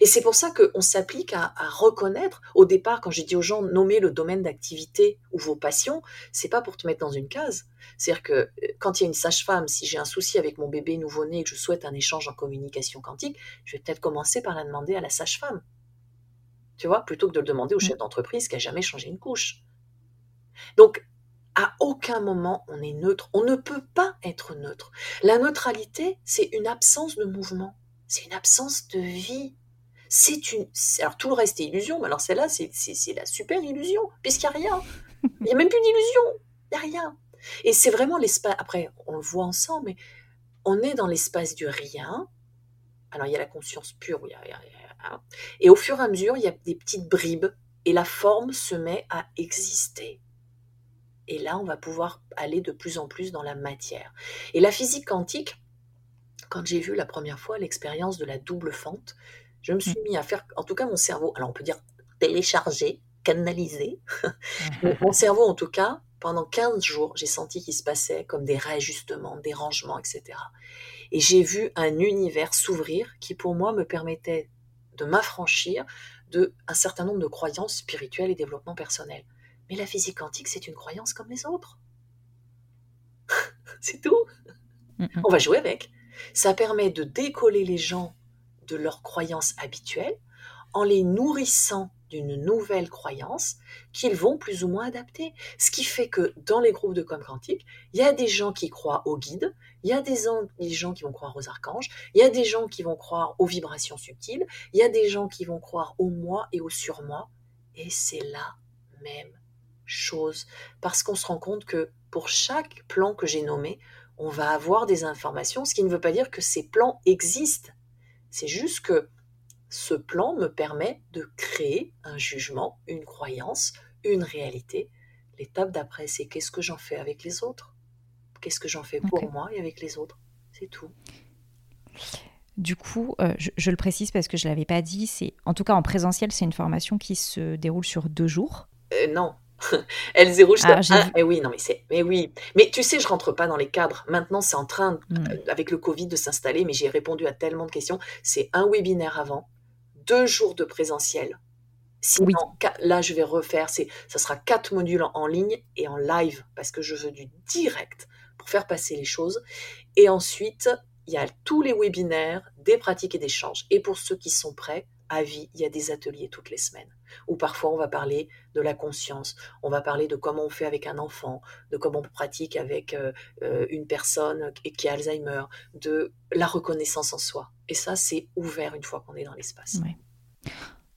Et c'est pour ça qu'on s'applique à, reconnaître, au départ, quand j'ai dit aux gens nommer le domaine d'activité ou vos passions, c'est pas pour te mettre dans une case. C'est-à-dire que euh, quand il y a une sage-femme, si j'ai un souci avec mon bébé nouveau-né et que je souhaite un échange en communication quantique, je vais peut-être commencer par la demander à la sage-femme. Tu vois, plutôt que de le demander au mmh. chef d'entreprise qui a jamais changé une couche. Donc, à aucun moment on est neutre. On ne peut pas être neutre. La neutralité, c'est une absence de mouvement. C'est une absence de vie. C'est une. Alors tout le reste est illusion, mais alors celle-là, c'est la super illusion, puisqu'il n'y a rien. Il n'y a même plus d'illusion. Il n'y a rien. Et c'est vraiment l'espace. Après, on le voit ensemble, mais on est dans l'espace du rien, Alors il y a la conscience pure, et au fur et à mesure, il y a des petites bribes, et la forme se met à exister. Et là, on va pouvoir aller de plus en plus dans la matière. Et la physique quantique, quand j'ai vu la première fois l'expérience de la double fente, je me suis mmh. mis à faire, en tout cas mon cerveau, alors on peut dire télécharger, canaliser. mon cerveau, en tout cas, pendant 15 jours, j'ai senti qu'il se passait comme des réajustements, des rangements, etc. Et j'ai vu un univers s'ouvrir qui, pour moi, me permettait de m'affranchir de un certain nombre de croyances spirituelles et développement personnel. Mais la physique quantique, c'est une croyance comme les autres. c'est tout. On va jouer avec. Ça permet de décoller les gens de leurs croyances habituelles en les nourrissant d'une nouvelle croyance qu'ils vont plus ou moins adapter. Ce qui fait que dans les groupes de com quantique, il y a des gens qui croient aux guides, il y a des, gens qui vont croire aux archanges, il y a des gens qui vont croire aux vibrations subtiles, il y a des gens qui vont croire au moi et au surmoi, et c'est la même chose. Parce qu'on se rend compte que pour chaque plan que j'ai nommé, on va avoir des informations, ce qui ne veut pas dire que ces plans existent. C'est juste que ce plan me permet de créer un jugement, une croyance, une réalité. L'étape d'après, c'est qu'est-ce que j'en fais avec les autres? Qu'est-ce que j'en fais pour moi et avec les autres? C'est tout. Du coup, euh, je, le précise parce que je ne l'avais pas dit, c'est en tout cas en présentiel, c'est une formation qui se déroule sur deux jours. Euh, non, elle se déroule sur ah, Mais oui, non, mais c'est, mais oui. Mais tu sais, je rentre pas dans les cadres. Maintenant, c'est en train, hmm. euh, avec le Covid, de s'installer. Mais j'ai répondu à tellement de questions. C'est un webinaire avant, deux jours de présentiel. Sinon, là, je vais refaire, c'est, ça sera quatre modules en, ligne et en live parce que je veux du direct pour faire passer les choses. Et ensuite, il y a tous les webinaires, des pratiques et des échanges. Et pour ceux qui sont prêts, à vie, il y a des ateliers toutes les semaines. Ou parfois, on va parler de la conscience, on va parler de comment on fait avec un enfant, de comment on pratique avec euh, euh, une personne qui a Alzheimer, de la reconnaissance en soi. Et ça, c'est ouvert une fois qu'on est dans l'espace.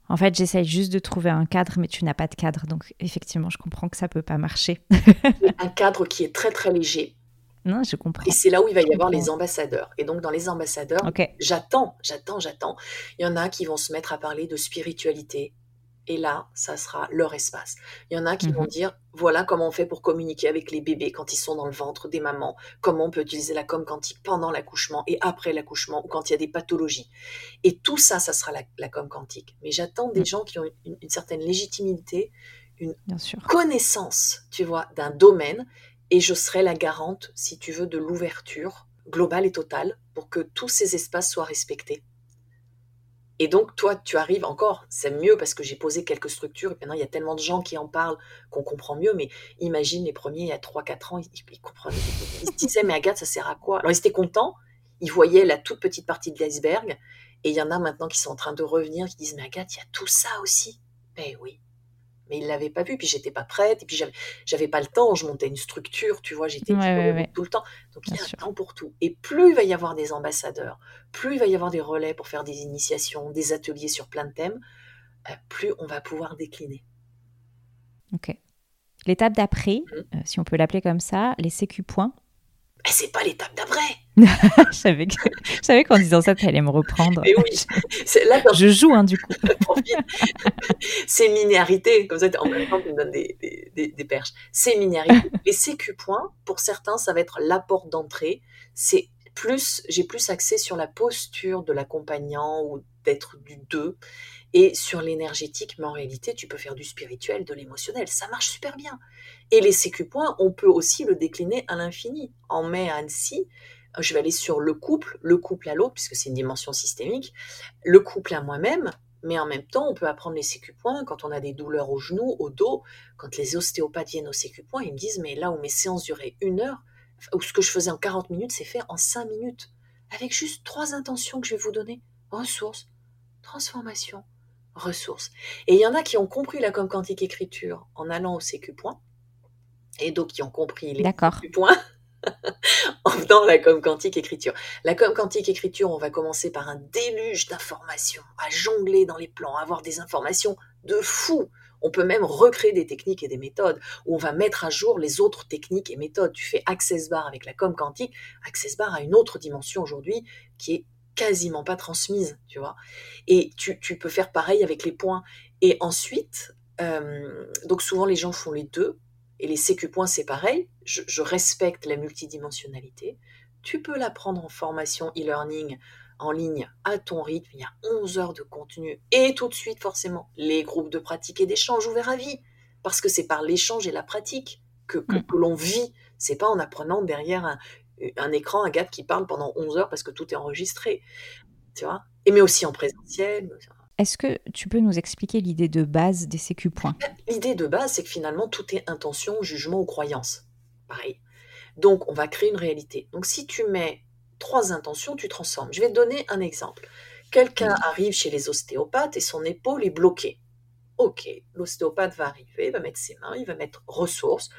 En fait, j'essaye juste de trouver un cadre, mais tu n'as pas de cadre. Donc, effectivement, je comprends que ça peut pas marcher. un cadre qui est très, très léger. Non, je comprends. Et c'est là où il va y avoir les ambassadeurs. Et donc, dans les ambassadeurs, j'attends, j'attends, j'attends. Il y en a qui vont se mettre à parler de spiritualité, et là, ça sera leur espace. Il y en a qui vont mhm. dire, voilà comment on fait pour communiquer avec les bébés quand ils sont dans le ventre des mamans, comment on peut utiliser la com quantique pendant l'accouchement et après l'accouchement ou quand il y a des pathologies. Et tout ça, ça sera la, com quantique. Mais j'attends des mm. gens qui ont une, certaine légitimité, une connaissance, tu vois, d'un domaine et je serai la garante, si tu veux, de l'ouverture globale et totale pour que tous ces espaces soient respectés. Et donc, toi, tu arrives encore, c'est mieux parce que j'ai posé quelques structures et maintenant il y a tellement de gens qui en parlent qu'on comprend mieux. Mais imagine les premiers il y a 3-4 ans, ils, ils, se disaient, mais Agathe, ça sert à quoi? Alors ils étaient contents, ils voyaient la toute petite partie de l'iceberg. Et il y en a maintenant qui sont en train de revenir, qui disent, mais Agathe, il y a tout ça aussi. Ben oui, mais il l'avait pas vu, puis j'étais pas prête, et puis j'avais pas le temps, je montais une structure, tu vois, j'étais tout le temps. Donc il y a un temps pour tout. Et plus il va y avoir des ambassadeurs, plus il va y avoir des relais pour faire des initiations, des ateliers sur plein de thèmes, euh, plus on va pouvoir décliner. Ok. L'étape d'après, mmh. euh, si on peut l'appeler comme ça, les sécu points, eh, c'est pas l'étape d'après. je savais qu'en disant ça, tu allais me reprendre. Oui, là, je joue hein, du coup. c'est linéarité, comme ça en même temps tu me donnes des, des, des, perches. C'est linéarité. Les sécu points, pour certains, ça va être la porte d'entrée. C'est plus, j'ai plus axé sur la posture de l'accompagnant ou d'être du deux et sur l'énergétique, mais en réalité, tu peux faire du spirituel, de l'émotionnel, ça marche super bien. Et les sécu points, on peut aussi le décliner à l'infini. En mai à Annecy, je vais aller sur le couple, le couple à l'autre, puisque c'est une dimension systémique, le couple à moi-même, mais en même temps, on peut apprendre les sécu-points quand on a des douleurs au genou, au dos. Quand les ostéopathes viennent au sécu-points, ils me disent, mais là où mes séances duraient une heure, ou ce que je faisais en 40 minutes, c'est fait en 5 minutes, avec juste trois intentions que je vais vous donner. Ressources, transformation, ressources. Et il y en a qui ont compris la com quantique écriture en allant au sécu-point, et d'autres qui ont compris les sécu-points en faisant la com quantique écriture. La com quantique écriture, on va commencer par un déluge d'informations, à jongler dans les plans, à avoir des informations de fou. On peut même recréer des techniques et des méthodes où on va mettre à jour les autres techniques et méthodes. Tu fais Access Bar avec la com quantique. Access Bar a une autre dimension aujourd'hui qui est quasiment pas transmise, tu vois. Et tu, peux faire pareil avec les points. Et ensuite, euh, donc souvent les gens font les deux, et les sécu points c'est pareil, je, respecte la multidimensionnalité. Tu peux l'apprendre en formation e-learning en ligne à ton rythme, il y a 11 heures de contenu, et tout de suite forcément les groupes de pratique et d'échange ouverts à vie, parce que c'est par l'échange et la pratique que, que, mm. que l'on vit, c'est pas en apprenant derrière un, un écran, un gars qui parle pendant 11 heures parce que tout est enregistré. Tu vois? Et mais aussi en présentiel. Est-ce que tu peux nous expliquer l'idée de base des sécu points? L'idée de base, c'est que finalement, tout est intention, jugement ou croyance. Pareil. Donc, on va créer une réalité. Donc, si tu mets trois intentions, tu transformes. Je vais te donner un exemple. Quelqu'un arrive chez les ostéopathes et son épaule est bloquée. Ok, l'ostéopathe va arriver, il va mettre ses mains, il va mettre ressources.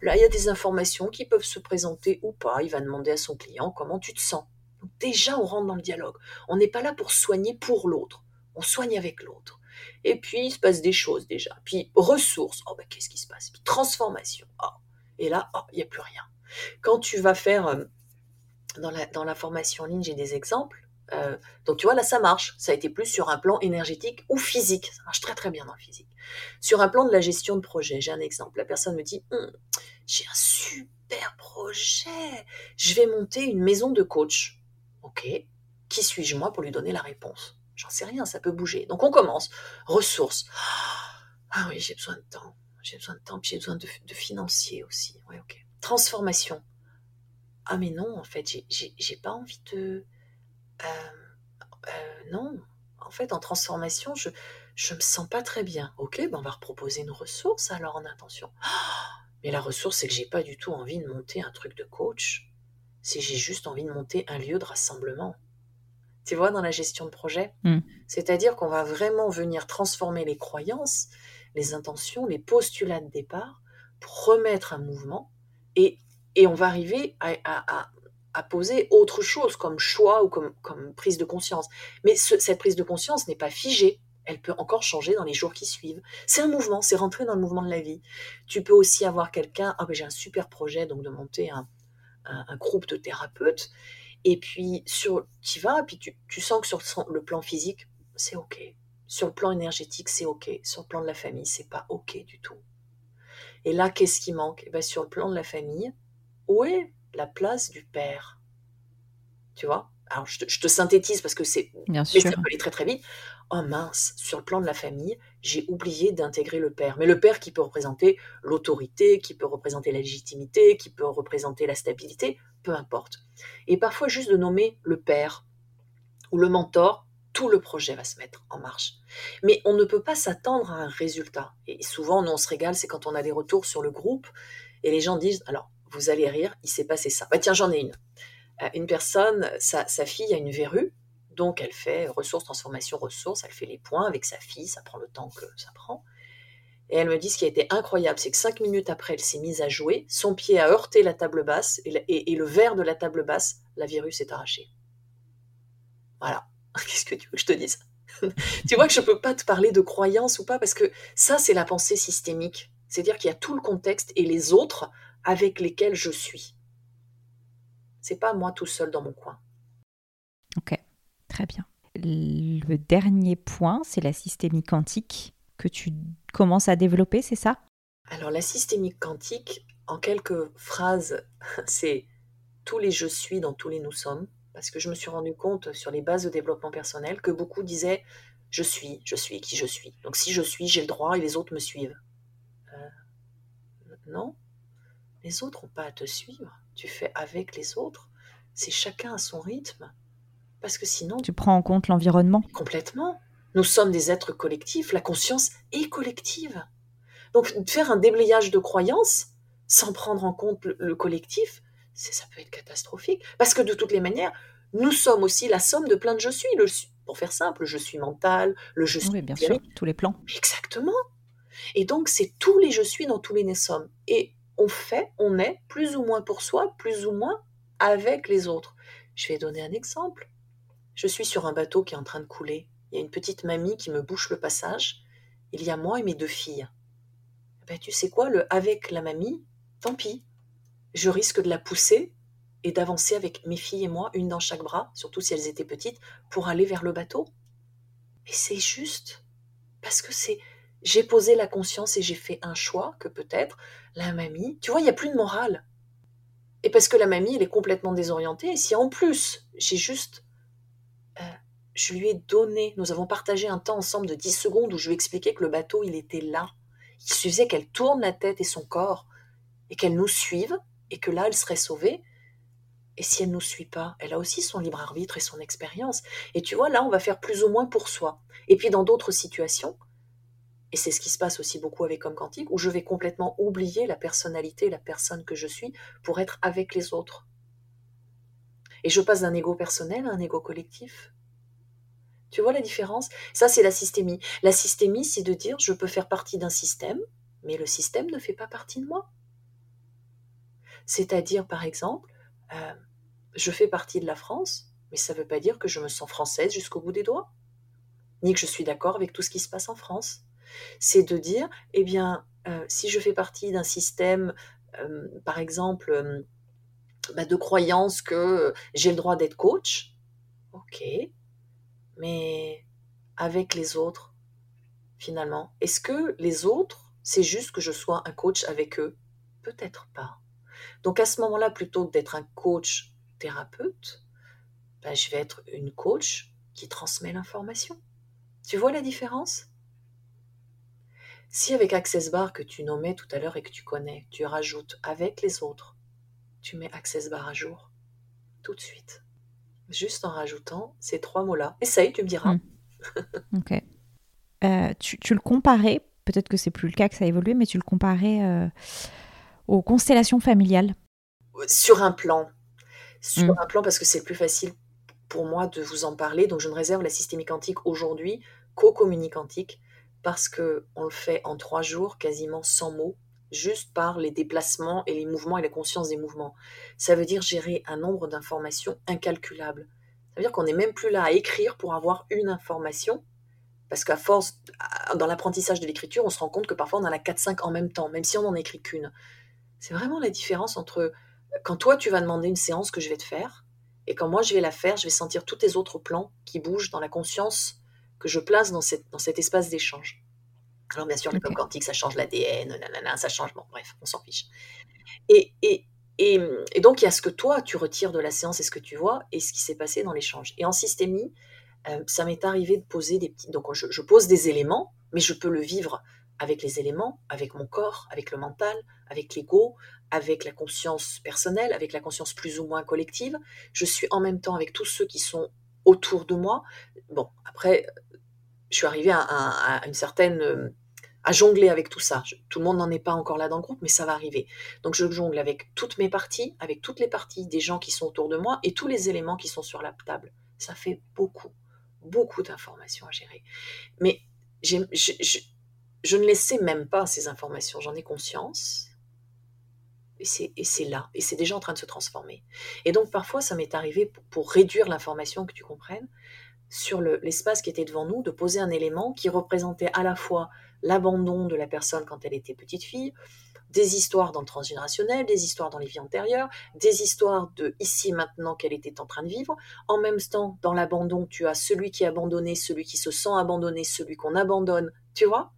Là, il y a des informations qui peuvent se présenter ou pas. Il va demander à son client comment tu te sens. Donc déjà, on rentre dans le dialogue. On n'est pas là pour soigner pour l'autre. On soigne avec l'autre. Et puis, il se passe des choses déjà. Puis, ressources. Oh, ben, qu'est-ce qui se passe? Puis, transformation. Oh. Et là, oh, il n'y a plus rien. Quand tu vas faire, euh, dans, la, dans la formation en ligne, j'ai des exemples. Euh, donc tu vois, là, ça marche. Ça a été plus sur un plan énergétique ou physique. Ça marche très très bien dans le physique. Sur un plan de la gestion de projet, j'ai un exemple. La personne me dit, hum, j'ai un super projet. Je vais monter une maison de coach. Ok. Qui suis-je moi pour lui donner la réponse? J'en sais rien, ça peut bouger. Donc on commence. Ressources. Ah oui, j'ai besoin de temps. J'ai besoin de temps, puis j'ai besoin de, financier aussi. Transformation. Ah mais non, en fait, j'ai pas envie de euh, euh, non, en fait, en transformation, je je me sens pas très bien. Ok, ben on va reproposer une ressource alors en intention. mais la ressource, c'est que j'ai pas du tout envie de monter un truc de coach. Si j'ai juste envie de monter un lieu de rassemblement. Tu vois, dans la gestion de projet, hmm. c'est-à-dire qu'on va vraiment venir transformer les croyances, les intentions, les postulats de départ pour remettre un mouvement et, et on va arriver à, à poser autre chose comme choix ou comme, comme prise de conscience. Mais cette prise de conscience n'est pas figée. Elle peut encore changer dans les jours qui suivent. C'est un mouvement, c'est rentrer dans le mouvement de la vie. Tu peux aussi avoir quelqu'un, ah ben j'ai un super projet, donc de monter un, un, groupe de thérapeutes. Et puis, sur, tu vas, puis tu, tu sens que sur le plan physique, c'est OK. Sur le plan énergétique, c'est OK. Sur le plan de la famille, c'est pas OK du tout. Et là, qu'est-ce qui manque? Et eh ben, Sur le plan de la famille, où est la place du père? Tu vois? Alors, je te, synthétise parce que c'est. Bien sûr. ça peut aller très très vite. Oh mince, sur le plan de la famille, j'ai oublié d'intégrer le père. Mais le père qui peut représenter l'autorité, qui peut représenter la légitimité, qui peut représenter la stabilité, peu importe. Et parfois, juste de nommer le père ou le mentor, tout le projet va se mettre en marche. Mais on ne peut pas s'attendre à un résultat. Et souvent, nous, on se régale, c'est quand on a des retours sur le groupe et les gens disent, alors, vous allez rire, il s'est passé ça. Bah, tiens, j'en ai une. Euh, une personne, sa, fille a une verrue, donc elle fait ressources, transformation, ressources, elle fait les points avec sa fille, ça prend le temps que ça prend. Et elle me dit ce qui a été incroyable, c'est que cinq minutes après, elle s'est mise à jouer, son pied a heurté la table basse et, le verre de la table basse, la verrue s'est arrachée. Voilà. Qu'est-ce que tu veux que je te dise? Tu vois que je ne peux pas te parler de croyance ou pas, parce que ça, c'est la pensée systémique. C'est-à-dire qu'il y a tout le contexte et les autres avec lesquels je suis. C'est pas moi tout seul dans mon coin. Ok, très bien. Le dernier point, c'est la systémie quantique que tu commences à développer, c'est ça? Alors la systémie quantique, en quelques phrases, c'est tous les je suis dans tous les nous sommes, parce que je me suis rendu compte sur les bases de développement personnel que beaucoup disaient je suis, je suis qui je suis. Donc si je suis, j'ai le droit et les autres me suivent. Euh, non, les autres n'ont pas à te suivre. Tu fais avec les autres. C'est chacun à son rythme. Parce que sinon... Tu prends en compte l'environnement Complètement. Nous sommes des êtres collectifs. La conscience est collective. Donc faire un déblayage de croyances sans prendre en compte le, collectif, ça peut être catastrophique. Parce que de toutes les manières, nous sommes aussi la somme de plein de je suis. Le, pour faire simple, je suis mental, le je suis... Oui, bien sûr, tous les plans. Exactement. Et donc, c'est tous les je suis dans tous les nous sommes. Et on fait, on est plus ou moins pour soi, plus ou moins avec les autres. Je vais donner un exemple. Je suis sur un bateau qui est en train de couler. Il y a une petite mamie qui me bouche le passage. Il y a moi et mes deux filles. Ben, tu sais quoi, le avec la mamie, tant pis. Je risque de la pousser et d'avancer avec mes filles et moi, une dans chaque bras, surtout si elles étaient petites, pour aller vers le bateau. Et c'est juste, parce que c'est, j'ai posé la conscience et j'ai fait un choix que peut-être la mamie, tu vois, il n'y a plus de morale. Et parce que la mamie, elle est complètement désorientée, et si en plus, j'ai juste, je lui ai donné, nous avons partagé un temps ensemble de 10 secondes où je lui ai expliqué que le bateau, il était là. Il suffisait qu'elle tourne la tête et son corps, et qu'elle nous suive, et que là, elle serait sauvée. Et si elle ne nous suit pas, elle a aussi son libre arbitre et son expérience. Et tu vois, là, on va faire plus ou moins pour soi. Et puis dans d'autres situations, et c'est ce qui se passe aussi beaucoup avec Homme Quantique, où je vais complètement oublier la personnalité, la personne que je suis, pour être avec les autres. Et je passe d'un ego personnel à un ego collectif. Tu vois la différence? Ça, c'est la systémie. La systémie, c'est de dire, je peux faire partie d'un système, mais le système ne fait pas partie de moi. C'est-à-dire, par exemple, euh, je fais partie de la France, mais ça ne veut pas dire que je me sens française jusqu'au bout des doigts, ni que je suis d'accord avec tout ce qui se passe en France. C'est de dire, eh bien, euh, si je fais partie d'un système, euh, par exemple, bah, de croyance que j'ai le droit d'être coach, ok, mais avec les autres, finalement, est-ce que les autres, c'est juste que je sois un coach avec eux? Peut-être pas. Donc à ce moment-là, plutôt que d'être un coach thérapeute, ben, je vais être une coach qui transmet l'information. Tu vois la différence? Si avec Access Bar que tu nommais tout à l'heure et que tu connais, tu rajoutes avec les autres, tu mets Access Bar à jour, tout de suite. Juste en rajoutant ces trois mots-là. Essaye, tu me diras. Hmm. ok. Euh, tu, le comparais, peut-être que c'est plus le cas, que ça a évolué, mais tu le comparais euh, aux constellations familiales Sur un plan. Sur mm. un plan parce que c'est le plus facile pour moi de vous en parler. Donc je ne réserve la systémique quantique aujourd'hui qu'au communique quantique parce qu'on le fait en trois jours, quasiment sans mots, juste par les déplacements et les mouvements et la conscience des mouvements. Ça veut dire gérer un nombre d'informations incalculable. Ça veut dire qu'on n'est même plus là à écrire pour avoir une information, parce qu'à force, dans l'apprentissage de l'écriture, on se rend compte que parfois on en a 4-5 en même temps, même si on n'en écrit qu'une. C'est vraiment la différence entre quand toi tu vas demander une séance que je vais te faire et quand moi je vais la faire, je vais sentir tous tes autres plans qui bougent dans la conscience que je place dans, dans cet espace d'échange. Alors bien sûr, le okay. quantique, ça change l'ADN, ça change, bon bref, on s'en fiche. Et, et, et, et, donc il y a ce que toi tu retires de la séance et ce que tu vois et ce qui s'est passé dans l'échange. Et en systémie, euh, ça m'est arrivé de poser des petits... Donc je, je pose des éléments, mais je peux le vivre avec les éléments, avec mon corps, avec le mental, avec l'ego, avec la conscience personnelle, avec la conscience plus ou moins collective. Je suis en même temps avec tous ceux qui sont autour de moi. Bon, après, je suis arrivée à, une certaine à jongler avec tout ça. tout le monde n'en est pas encore là dans le groupe, mais ça va arriver. Donc je jongle avec toutes mes parties, avec toutes les parties des gens qui sont autour de moi et tous les éléments qui sont sur la table. Ça fait beaucoup, beaucoup d'informations à gérer. Mais je, ne laissais même pas ces informations, j'en ai conscience. Et c'est là, et c'est déjà en train de se transformer. Et donc parfois, ça m'est arrivé, pour, réduire l'information, que tu comprennes, sur l'espace qui était devant nous, de poser un élément qui représentait à la fois l'abandon de la personne quand elle était petite fille, des histoires dans le transgénérationnel, des histoires dans les vies antérieures, des histoires de ici maintenant qu'elle était en train de vivre. En même temps, dans l'abandon, tu as celui qui est abandonné, celui qui se sent abandonné, celui qu'on abandonne, tu vois?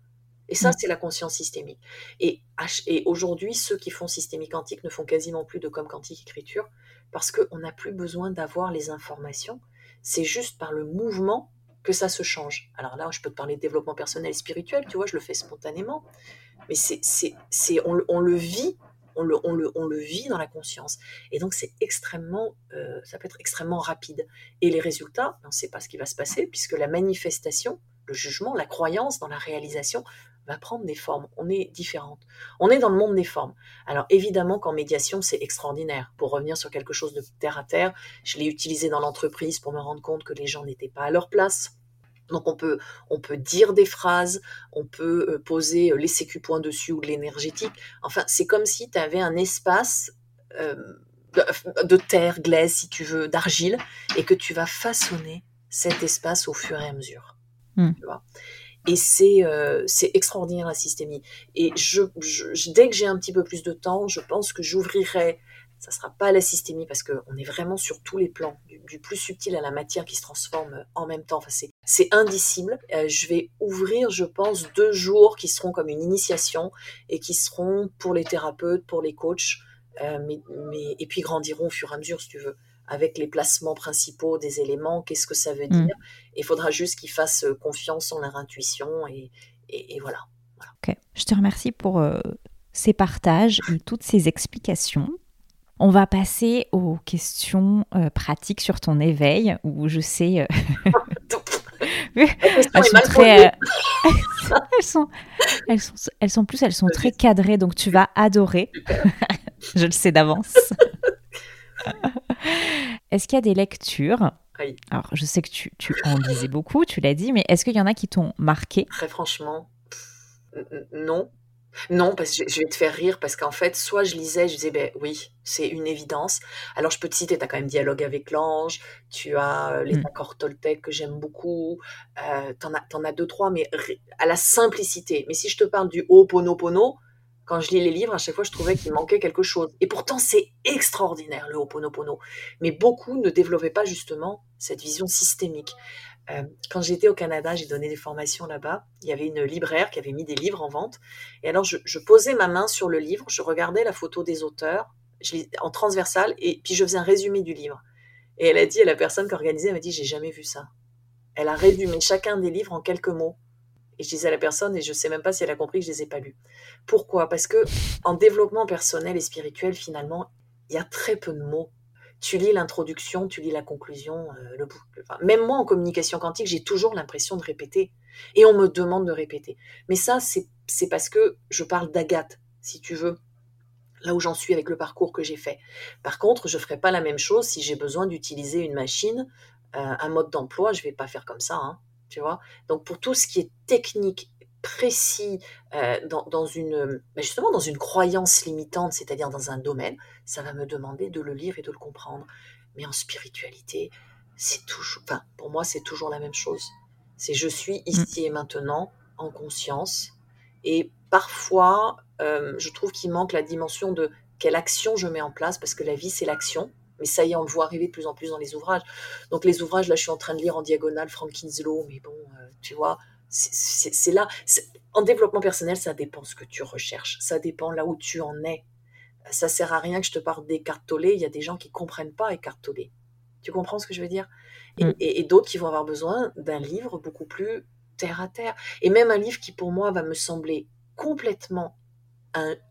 Et ça, mm. c'est la conscience systémique. Et, et aujourd'hui, ceux qui font systémique quantique ne font quasiment plus de comme quantique écriture parce qu'on n'a plus besoin d'avoir les informations. C'est juste par le mouvement que ça se change. Alors là, je peux te parler de développement personnel et spirituel, tu vois, je le fais spontanément. Mais c'est, c'est, c'est, on, on le vit on le, on, le, on le, vit dans la conscience. Et donc, c'est extrêmement, euh, ça peut être extrêmement rapide. Et les résultats, on ne sait pas ce qui va se passer, puisque la manifestation, le jugement, la croyance dans la réalisation va prendre des formes. On est différente. On est dans le monde des formes. Alors évidemment qu'en médiation, c'est extraordinaire. Pour revenir sur quelque chose de terre à terre, je l'ai utilisé dans l'entreprise pour me rendre compte que les gens n'étaient pas à leur place. Donc on peut, on peut dire des phrases, on peut euh, poser euh, les sécu points dessus ou de l'énergétique. Enfin, c'est comme si tu avais un espace euh, de, terre, glaise, si tu veux, d'argile, et que tu vas façonner cet espace au fur et à mesure. Hmm. Tu vois et c'est euh, extraordinaire la systémie. Et je, dès que j'ai un petit peu plus de temps, je pense que j'ouvrirai. Ça sera pas la systémie parce qu'on est vraiment sur tous les plans, du, plus subtil à la matière qui se transforme en même temps. Enfin, c'est indicible. Euh, je vais ouvrir, je pense, deux jours qui seront comme une initiation et qui seront pour les thérapeutes, pour les coachs, euh, mais, mais, et puis grandiront au fur et à mesure, si tu veux avec les placements principaux des éléments, qu'est-ce que ça veut mm. dire. Il faudra juste qu'ils fassent confiance en leur intuition et, et, voilà. Ok, je te remercie pour euh, ces partages et toutes ces explications. On va passer aux questions euh, pratiques sur ton éveil, où je sais. Euh, elles, sont très, elles, sont, elles, sont, elles sont plus, elles sont très cadrées, donc tu vas adorer. je le sais d'avance. Est-ce qu'il y a des lectures Alors, je sais que tu, tu en lisais beaucoup, tu l'as dit, mais est-ce qu'il y en a qui t'ont marqué? Très franchement, non. Non, parce que je vais te faire rire, parce qu'en fait, soit je lisais, je disais, ben oui, c'est une évidence. Alors, je peux te citer, tu as quand même Dialogue avec l'ange, tu as euh, les mm. accords Toltec que j'aime beaucoup, euh, tu en, as deux, trois, mais à la simplicité. Mais si je te parle du Ho'oponopono, quand je lis les livres, à chaque fois, je trouvais qu'il manquait quelque chose. Et pourtant, c'est extraordinaire, le Ho'oponopono. Mais beaucoup ne développaient pas justement cette vision systémique. Euh, quand j'étais au Canada, j'ai donné des formations là-bas. Il y avait une libraire qui avait mis des livres en vente. Et alors, je, posais ma main sur le livre, je regardais la photo des auteurs je en transversal, et puis je faisais un résumé du livre. Et elle a dit, à la personne qui organisait, elle m'a dit, j'ai jamais vu ça. Elle a résumé chacun des livres en quelques mots. Et je disais à la personne, et je ne sais même pas si elle a compris que je les ai pas lus. Pourquoi? Parce que en développement personnel et spirituel, finalement, il y a très peu de mots. Tu lis l'introduction, tu lis la conclusion, euh, le même moi en communication quantique, j'ai toujours l'impression de répéter. Et on me demande de répéter. Mais ça, c'est parce que je parle d'Agathe, si tu veux là où j'en suis avec le parcours que j'ai fait. Par contre, je ne ferai pas la même chose si j'ai besoin d'utiliser une machine, euh, un mode d'emploi, je ne vais pas faire comme ça. Hein tu vois. Donc pour tout ce qui est technique, précis, euh, dans, une, bah, justement dans une croyance limitante, c'est-à-dire dans un domaine, ça va me demander de le lire et de le comprendre. Mais en spiritualité, c'est toujours, enfin, pour moi, c'est toujours la même chose. C'est je suis mm. ici et maintenant en conscience. Et parfois, euh, je trouve qu'il manque la dimension de quelle action je mets en place, parce que la vie, c'est l'action. Mais ça y est, on le voit arriver de plus en plus dans les ouvrages. Donc les ouvrages, là, je suis en train de lire en diagonale Frankin's Law, mais bon, euh, tu vois, c'est là. En développement personnel, ça dépend ce que tu recherches. Ça dépend là où tu en es. Ça sert à rien que je te parle d'Eckhart Tolle. Il y a des gens qui comprennent pas Eckhart Tolle. Tu comprends ce que je veux dire? Mm. Et, d'autres qui vont avoir besoin d'un livre beaucoup plus terre à terre. Et même un livre qui, pour moi, va me sembler complètement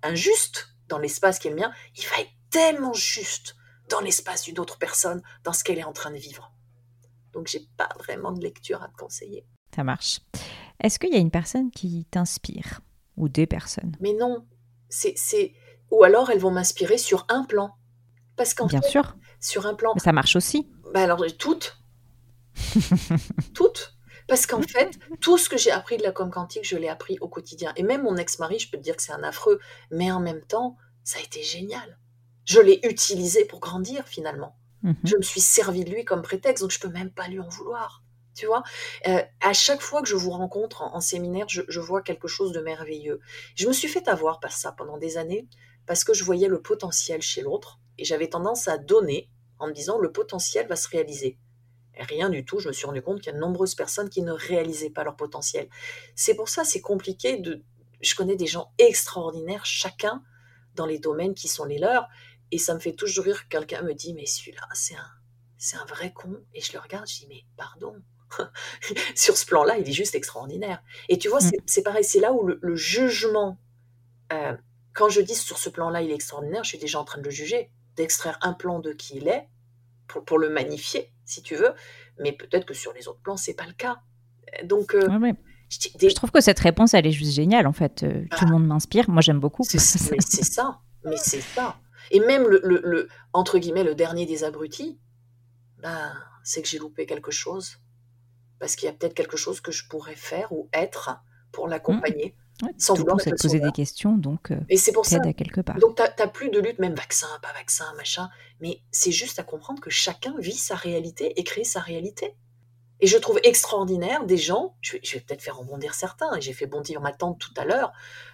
injuste dans l'espace qui est le mien, il va être tellement juste dans l'espace d'une autre personne, dans ce qu'elle est en train de vivre. Donc, j'ai pas vraiment de lecture à te conseiller. Ça marche. Est-ce qu'il y a une personne qui t'inspire? Ou des personnes? Mais non, c'est ou alors elles vont m'inspirer sur un plan. Parce qu'en Bien sûr. sur un plan. ça marche aussi. Bah alors toutes, toutes. Parce qu'en fait, tout ce que j'ai appris de la com quantique, je l'ai appris au quotidien. Et même mon ex-mari, je peux te dire que c'est un affreux, mais en même temps, ça a été génial je l'ai utilisé pour grandir finalement. Mhm. Je me suis servi de lui comme prétexte, donc je peux même pas lui en vouloir. Tu vois, euh, à chaque fois que je vous rencontre en, séminaire, je, vois quelque chose de merveilleux. Je me suis fait avoir par ça pendant des années parce que je voyais le potentiel chez l'autre et j'avais tendance à donner en me disant le potentiel va se réaliser. Et rien du tout, je me suis rendu compte qu'il y a de nombreuses personnes qui ne réalisaient pas leur potentiel. C'est pour ça c'est compliqué de. Je connais des gens extraordinaires, chacun dans les domaines qui sont les leurs, et ça me fait toujours rire que quelqu'un me dit, mais celui-là, c'est un, c'est un vrai con. Et je le regarde, je dis, mais pardon. Sur ce plan-là, il est juste extraordinaire. Et tu vois, mm. c'est, pareil, c'est là où le, jugement, euh, quand je dis sur ce plan-là, il est extraordinaire, je suis déjà en train de le juger, d'extraire un plan de qui il est, pour, pour le magnifier, si tu veux. Mais peut-être que sur les autres plans, c'est pas le cas. Donc, euh, Je, trouve que cette réponse, elle est juste géniale, en fait. Euh, tout le ah. monde m'inspire. Moi, j'aime beaucoup. C'est, ça. Mais c'est ça. Et même le, le, entre guillemets, le dernier des abrutis, ben, c'est que j'ai loupé quelque chose. Parce qu'il y a peut-être quelque chose que je pourrais faire ou être pour l'accompagner. Mmh. sans vouloir se poser des questions, donc euh, et c'est pour ça. à quelque part. Donc, tu n'as plus de lutte, même vaccin, pas vaccin, machin. Mais c'est juste à comprendre que chacun vit sa réalité et crée sa réalité. Et je trouve extraordinaire des gens, je vais, peut-être faire rebondir certains, et j'ai fait bondir ma tante tout à l'heure,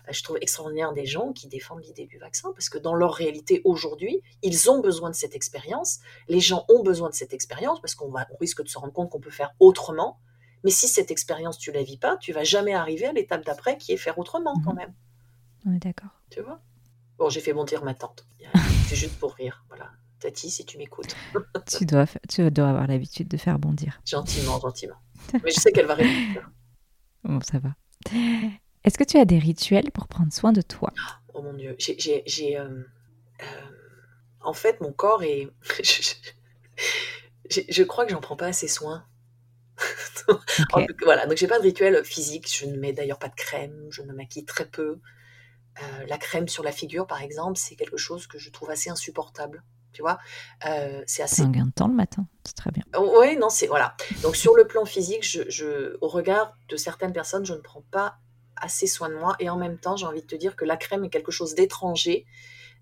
euh, je trouve extraordinaire des gens qui défendent l'idée du vaccin, parce que dans leur réalité aujourd'hui, ils ont besoin de cette expérience, les gens ont besoin de cette expérience, parce qu'on risque de se rendre compte qu'on peut faire autrement, mais si cette expérience, tu la vis pas, tu vas jamais arriver à l'étape d'après qui est faire autrement quand mhm. même. On est d'accord. Tu vois? Bon, j'ai fait bondir ma tante. C'est juste pour rire, voilà. Tati, si tu m'écoutes. tu, dois, tu dois avoir l'habitude de faire bondir. Gentiment, gentiment. Mais je sais qu'elle va répondre. Bon, ça va. Est-ce que tu as des rituels pour prendre soin de toi? Oh mon Dieu, j'ai... Euh, euh, en fait, mon corps est... je, crois que j'en prends pas assez soin. voilà, donc j'ai pas de rituel physique, je ne mets d'ailleurs pas de crème, je me maquille très peu. Euh, la crème sur la figure, par exemple, c'est quelque chose que je trouve assez insupportable. Tu vois, euh, c'est assez. Un gain de temps le matin, c'est très bien. Oh, oui, non, c'est voilà. Donc sur le plan physique, je, au regard de certaines personnes, je ne prends pas assez soin de moi et en même temps, j'ai envie de te dire que la crème est quelque chose d'étranger.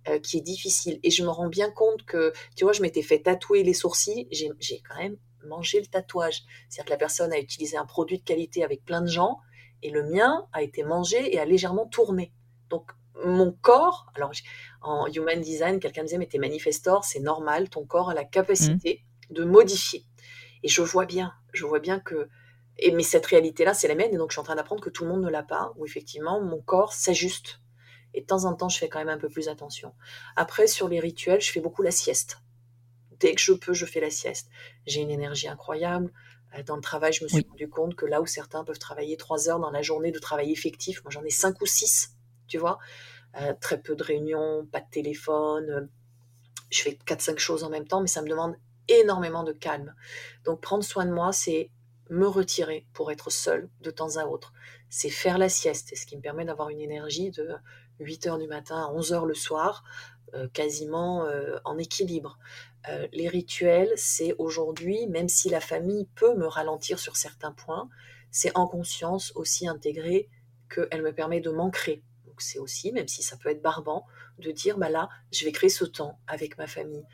Euh, qui est difficile. Et je me rends bien compte que, tu vois, je m'étais fait tatouer les sourcils, j'ai quand même mangé le tatouage. C'est-à-dire que la personne a utilisé un produit de qualité avec plein de gens, et le mien a été mangé et a légèrement tourné. Donc mon corps, alors en human design, quelqu'un me disait, mais t'es manifestor, c'est normal, ton corps a la capacité mmh. de modifier. Et je vois bien, je vois bien que, et, mais cette réalité-là, c'est la mienne, et donc je suis en train d'apprendre que tout le monde ne l'a pas, où effectivement, mon corps s'ajuste. Et de temps en temps, je fais quand même un peu plus attention. Après, sur les rituels, je fais beaucoup la sieste. Dès que je peux, je fais la sieste. J'ai une énergie incroyable. Euh, dans le travail, je me suis rendu compte que là où certains peuvent travailler trois heures dans la journée de travail effectif, moi j'en ai cinq ou six tu vois. Euh, très peu de réunions, pas de téléphone. Euh, je fais 4-5 choses en même temps, mais ça me demande énormément de calme. Donc prendre soin de moi, c'est me retirer pour être seule de temps à autre. C'est faire la sieste, ce qui me permet d'avoir une énergie de 8 heures du matin à 11 heures le soir, euh, quasiment en équilibre. les rituels, c'est aujourd'hui, même si la famille peut me ralentir sur certains points, c'est en conscience aussi intégré qu'elle me permet de m'ancrer c'est aussi, même si ça peut être barbant, de dire bah là, je vais créer ce temps avec ma famille.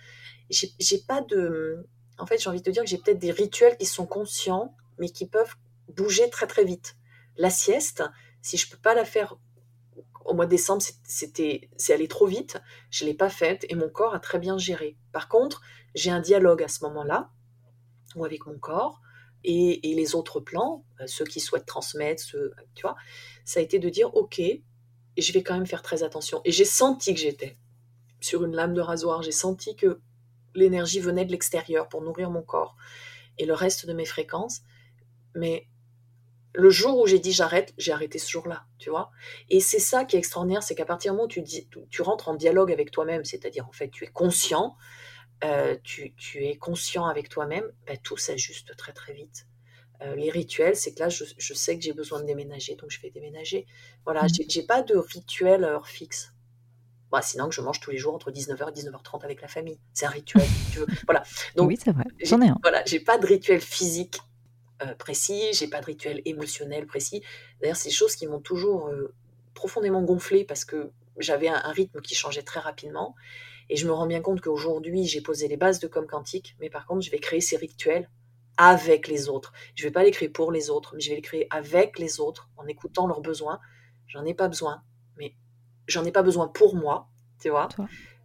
J'ai pas de. En fait, j'ai envie de te dire que j'ai peut-être des rituels qui sont conscients, mais qui peuvent bouger très très vite. La sieste, si je peux pas la faire au mois de décembre, c'était, c'est allé trop vite, je l'ai pas faite et mon corps a très bien géré. Par contre, j'ai un dialogue à ce moment-là, ou avec mon corps, et, les autres plans, euh, ceux qui souhaitent transmettre, ceux, tu vois, ça a été de dire, ok, je vais quand même faire très attention. Et j'ai senti que j'étais sur une lame de rasoir, j'ai senti que l'énergie venait de l'extérieur pour nourrir mon corps et le reste de mes fréquences. Mais le jour où j'ai dit j'arrête, j'ai arrêté ce jour-là, tu vois. Et c'est ça qui est extraordinaire, c'est qu'à partir du moment où tu, rentres en dialogue avec toi-même, c'est-à-dire en fait tu es conscient, euh, tu, es conscient avec toi-même, ben, tout s'ajuste très très vite. Euh, les rituels, c'est que là, je, sais que j'ai besoin de déménager, donc je vais déménager. Voilà, mmh. j'ai pas de rituel heure fixe. Bah, sinon, que je mange tous les jours entre 19h et 19h30 avec la famille. C'est un rituel, tu veux. Voilà. Donc, oui, c'est vrai. J'en ai un. Voilà, j'ai pas de rituel physique euh, précis, j'ai pas de rituel émotionnel précis. D'ailleurs, c'est des choses qui m'ont toujours euh, profondément gonflé parce que j'avais un, rythme qui changeait très rapidement. Et je me rends bien compte qu'aujourd'hui, j'ai posé les bases de Com Quantique, mais par contre, je vais créer ces rituels avec les autres. Je ne vais pas les créer pour les autres, mais je vais les créer avec les autres, en écoutant leurs besoins. J'en ai pas besoin, mais j'en ai pas besoin pour moi, tu vois.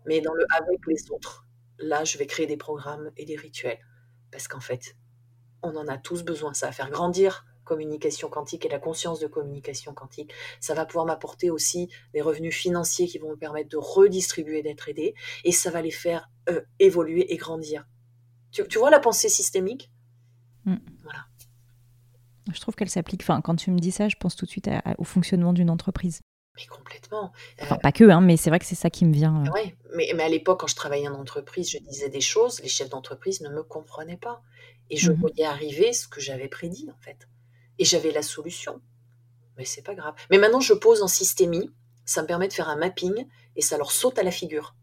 Mais dans le avec les autres, là, je vais créer des programmes et des rituels. Parce qu'en fait, on en a tous besoin. Ça va faire grandir communication quantique et la conscience de communication quantique. Ça va pouvoir m'apporter aussi des revenus financiers qui vont me permettre de redistribuer, d'être aidé. Et ça va les faire euh, évoluer et grandir. tu vois la pensée systémique? Mm. Voilà. Je trouve qu'elle s'applique. Enfin, quand tu me dis ça, je pense tout de suite au fonctionnement d'une entreprise. Mais complètement. Enfin, pas que, hein, mais c'est vrai que c'est ça qui me vient. Euh. Oui, mais, mais, à l'époque, quand je travaillais en entreprise, je disais des choses, les chefs d'entreprise ne me comprenaient pas. Et je mm-hmm. voyais arriver ce que j'avais prédit, en fait. Et j'avais la solution. Mais c'est pas grave. Mais maintenant, je pose en systémie, ça me permet de faire un mapping et ça leur saute à la figure.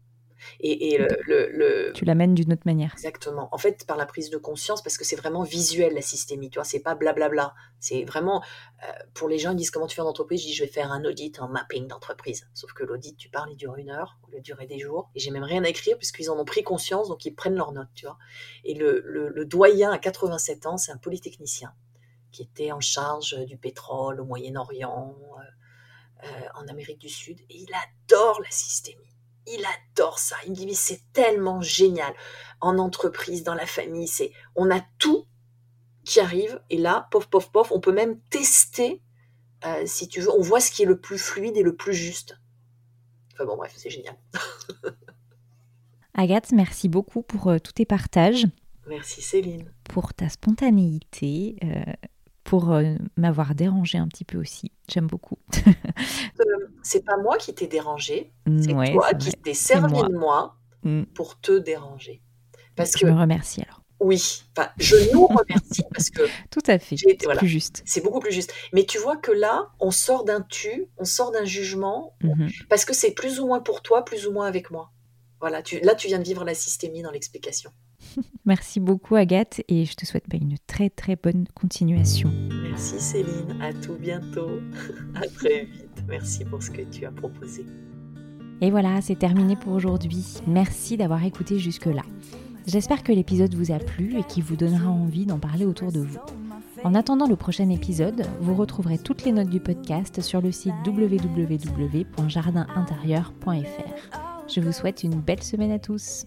Et, le, Tu l'amènes d'une autre manière. Exactement. En fait, par la prise de conscience, parce que c'est vraiment visuel la systémie, tu vois, c'est pas blablabla. C'est vraiment, euh, pour les gens, ils disent comment tu fais en entreprise, je dis je vais faire un audit, un mapping d'entreprise. Sauf que l'audit, tu parles, il dure une heure, il durer des jours. Et j'ai même rien à écrire, puisqu'ils en ont pris conscience, donc ils prennent leurs notes, tu vois. Et le, doyen à 87 ans, c'est un polytechnicien qui était en charge du pétrole au Moyen-Orient, euh, euh, en Amérique du Sud, et il adore la systémie il adore ça. Il me dit mais c'est tellement génial. En entreprise, dans la famille, c'est on a tout qui arrive et là, pof pof pof, on peut même tester euh, si tu veux. On voit ce qui est le plus fluide et le plus juste. Enfin bon bref, c'est génial. Agathe, merci beaucoup pour euh, tous tes partages. Merci Céline. Pour ta spontanéité. Euh, pour euh, m'avoir dérangé un petit peu aussi. J'aime beaucoup. Euh, c'est pas moi qui t'ai dérangé, c'est toi qui t'es servi de moi mm. pour te déranger. Parce je que, me remercie alors. Oui, enfin, je nous remercie parce que. Tout à fait. C'est plus juste. C'est beaucoup plus juste. Mais tu vois que là, on sort d'un tu, on sort d'un jugement, mm-hmm. parce que c'est plus ou moins pour toi, plus ou moins avec moi. Voilà, tu, là, tu viens de vivre la systémie dans l'explication. Merci beaucoup Agathe et je te souhaite bah, une très très bonne continuation. Merci Céline, à tout bientôt, à très vite. Merci pour ce que tu as proposé. Et voilà, c'est terminé pour aujourd'hui. Merci d'avoir écouté jusque-là. J'espère que l'épisode vous a plu et qu'il vous donnera envie d'en parler autour de vous. En attendant le prochain épisode, vous retrouverez toutes les notes du podcast sur le site www.jardinintérieur.fr. Je vous souhaite une belle semaine à tous.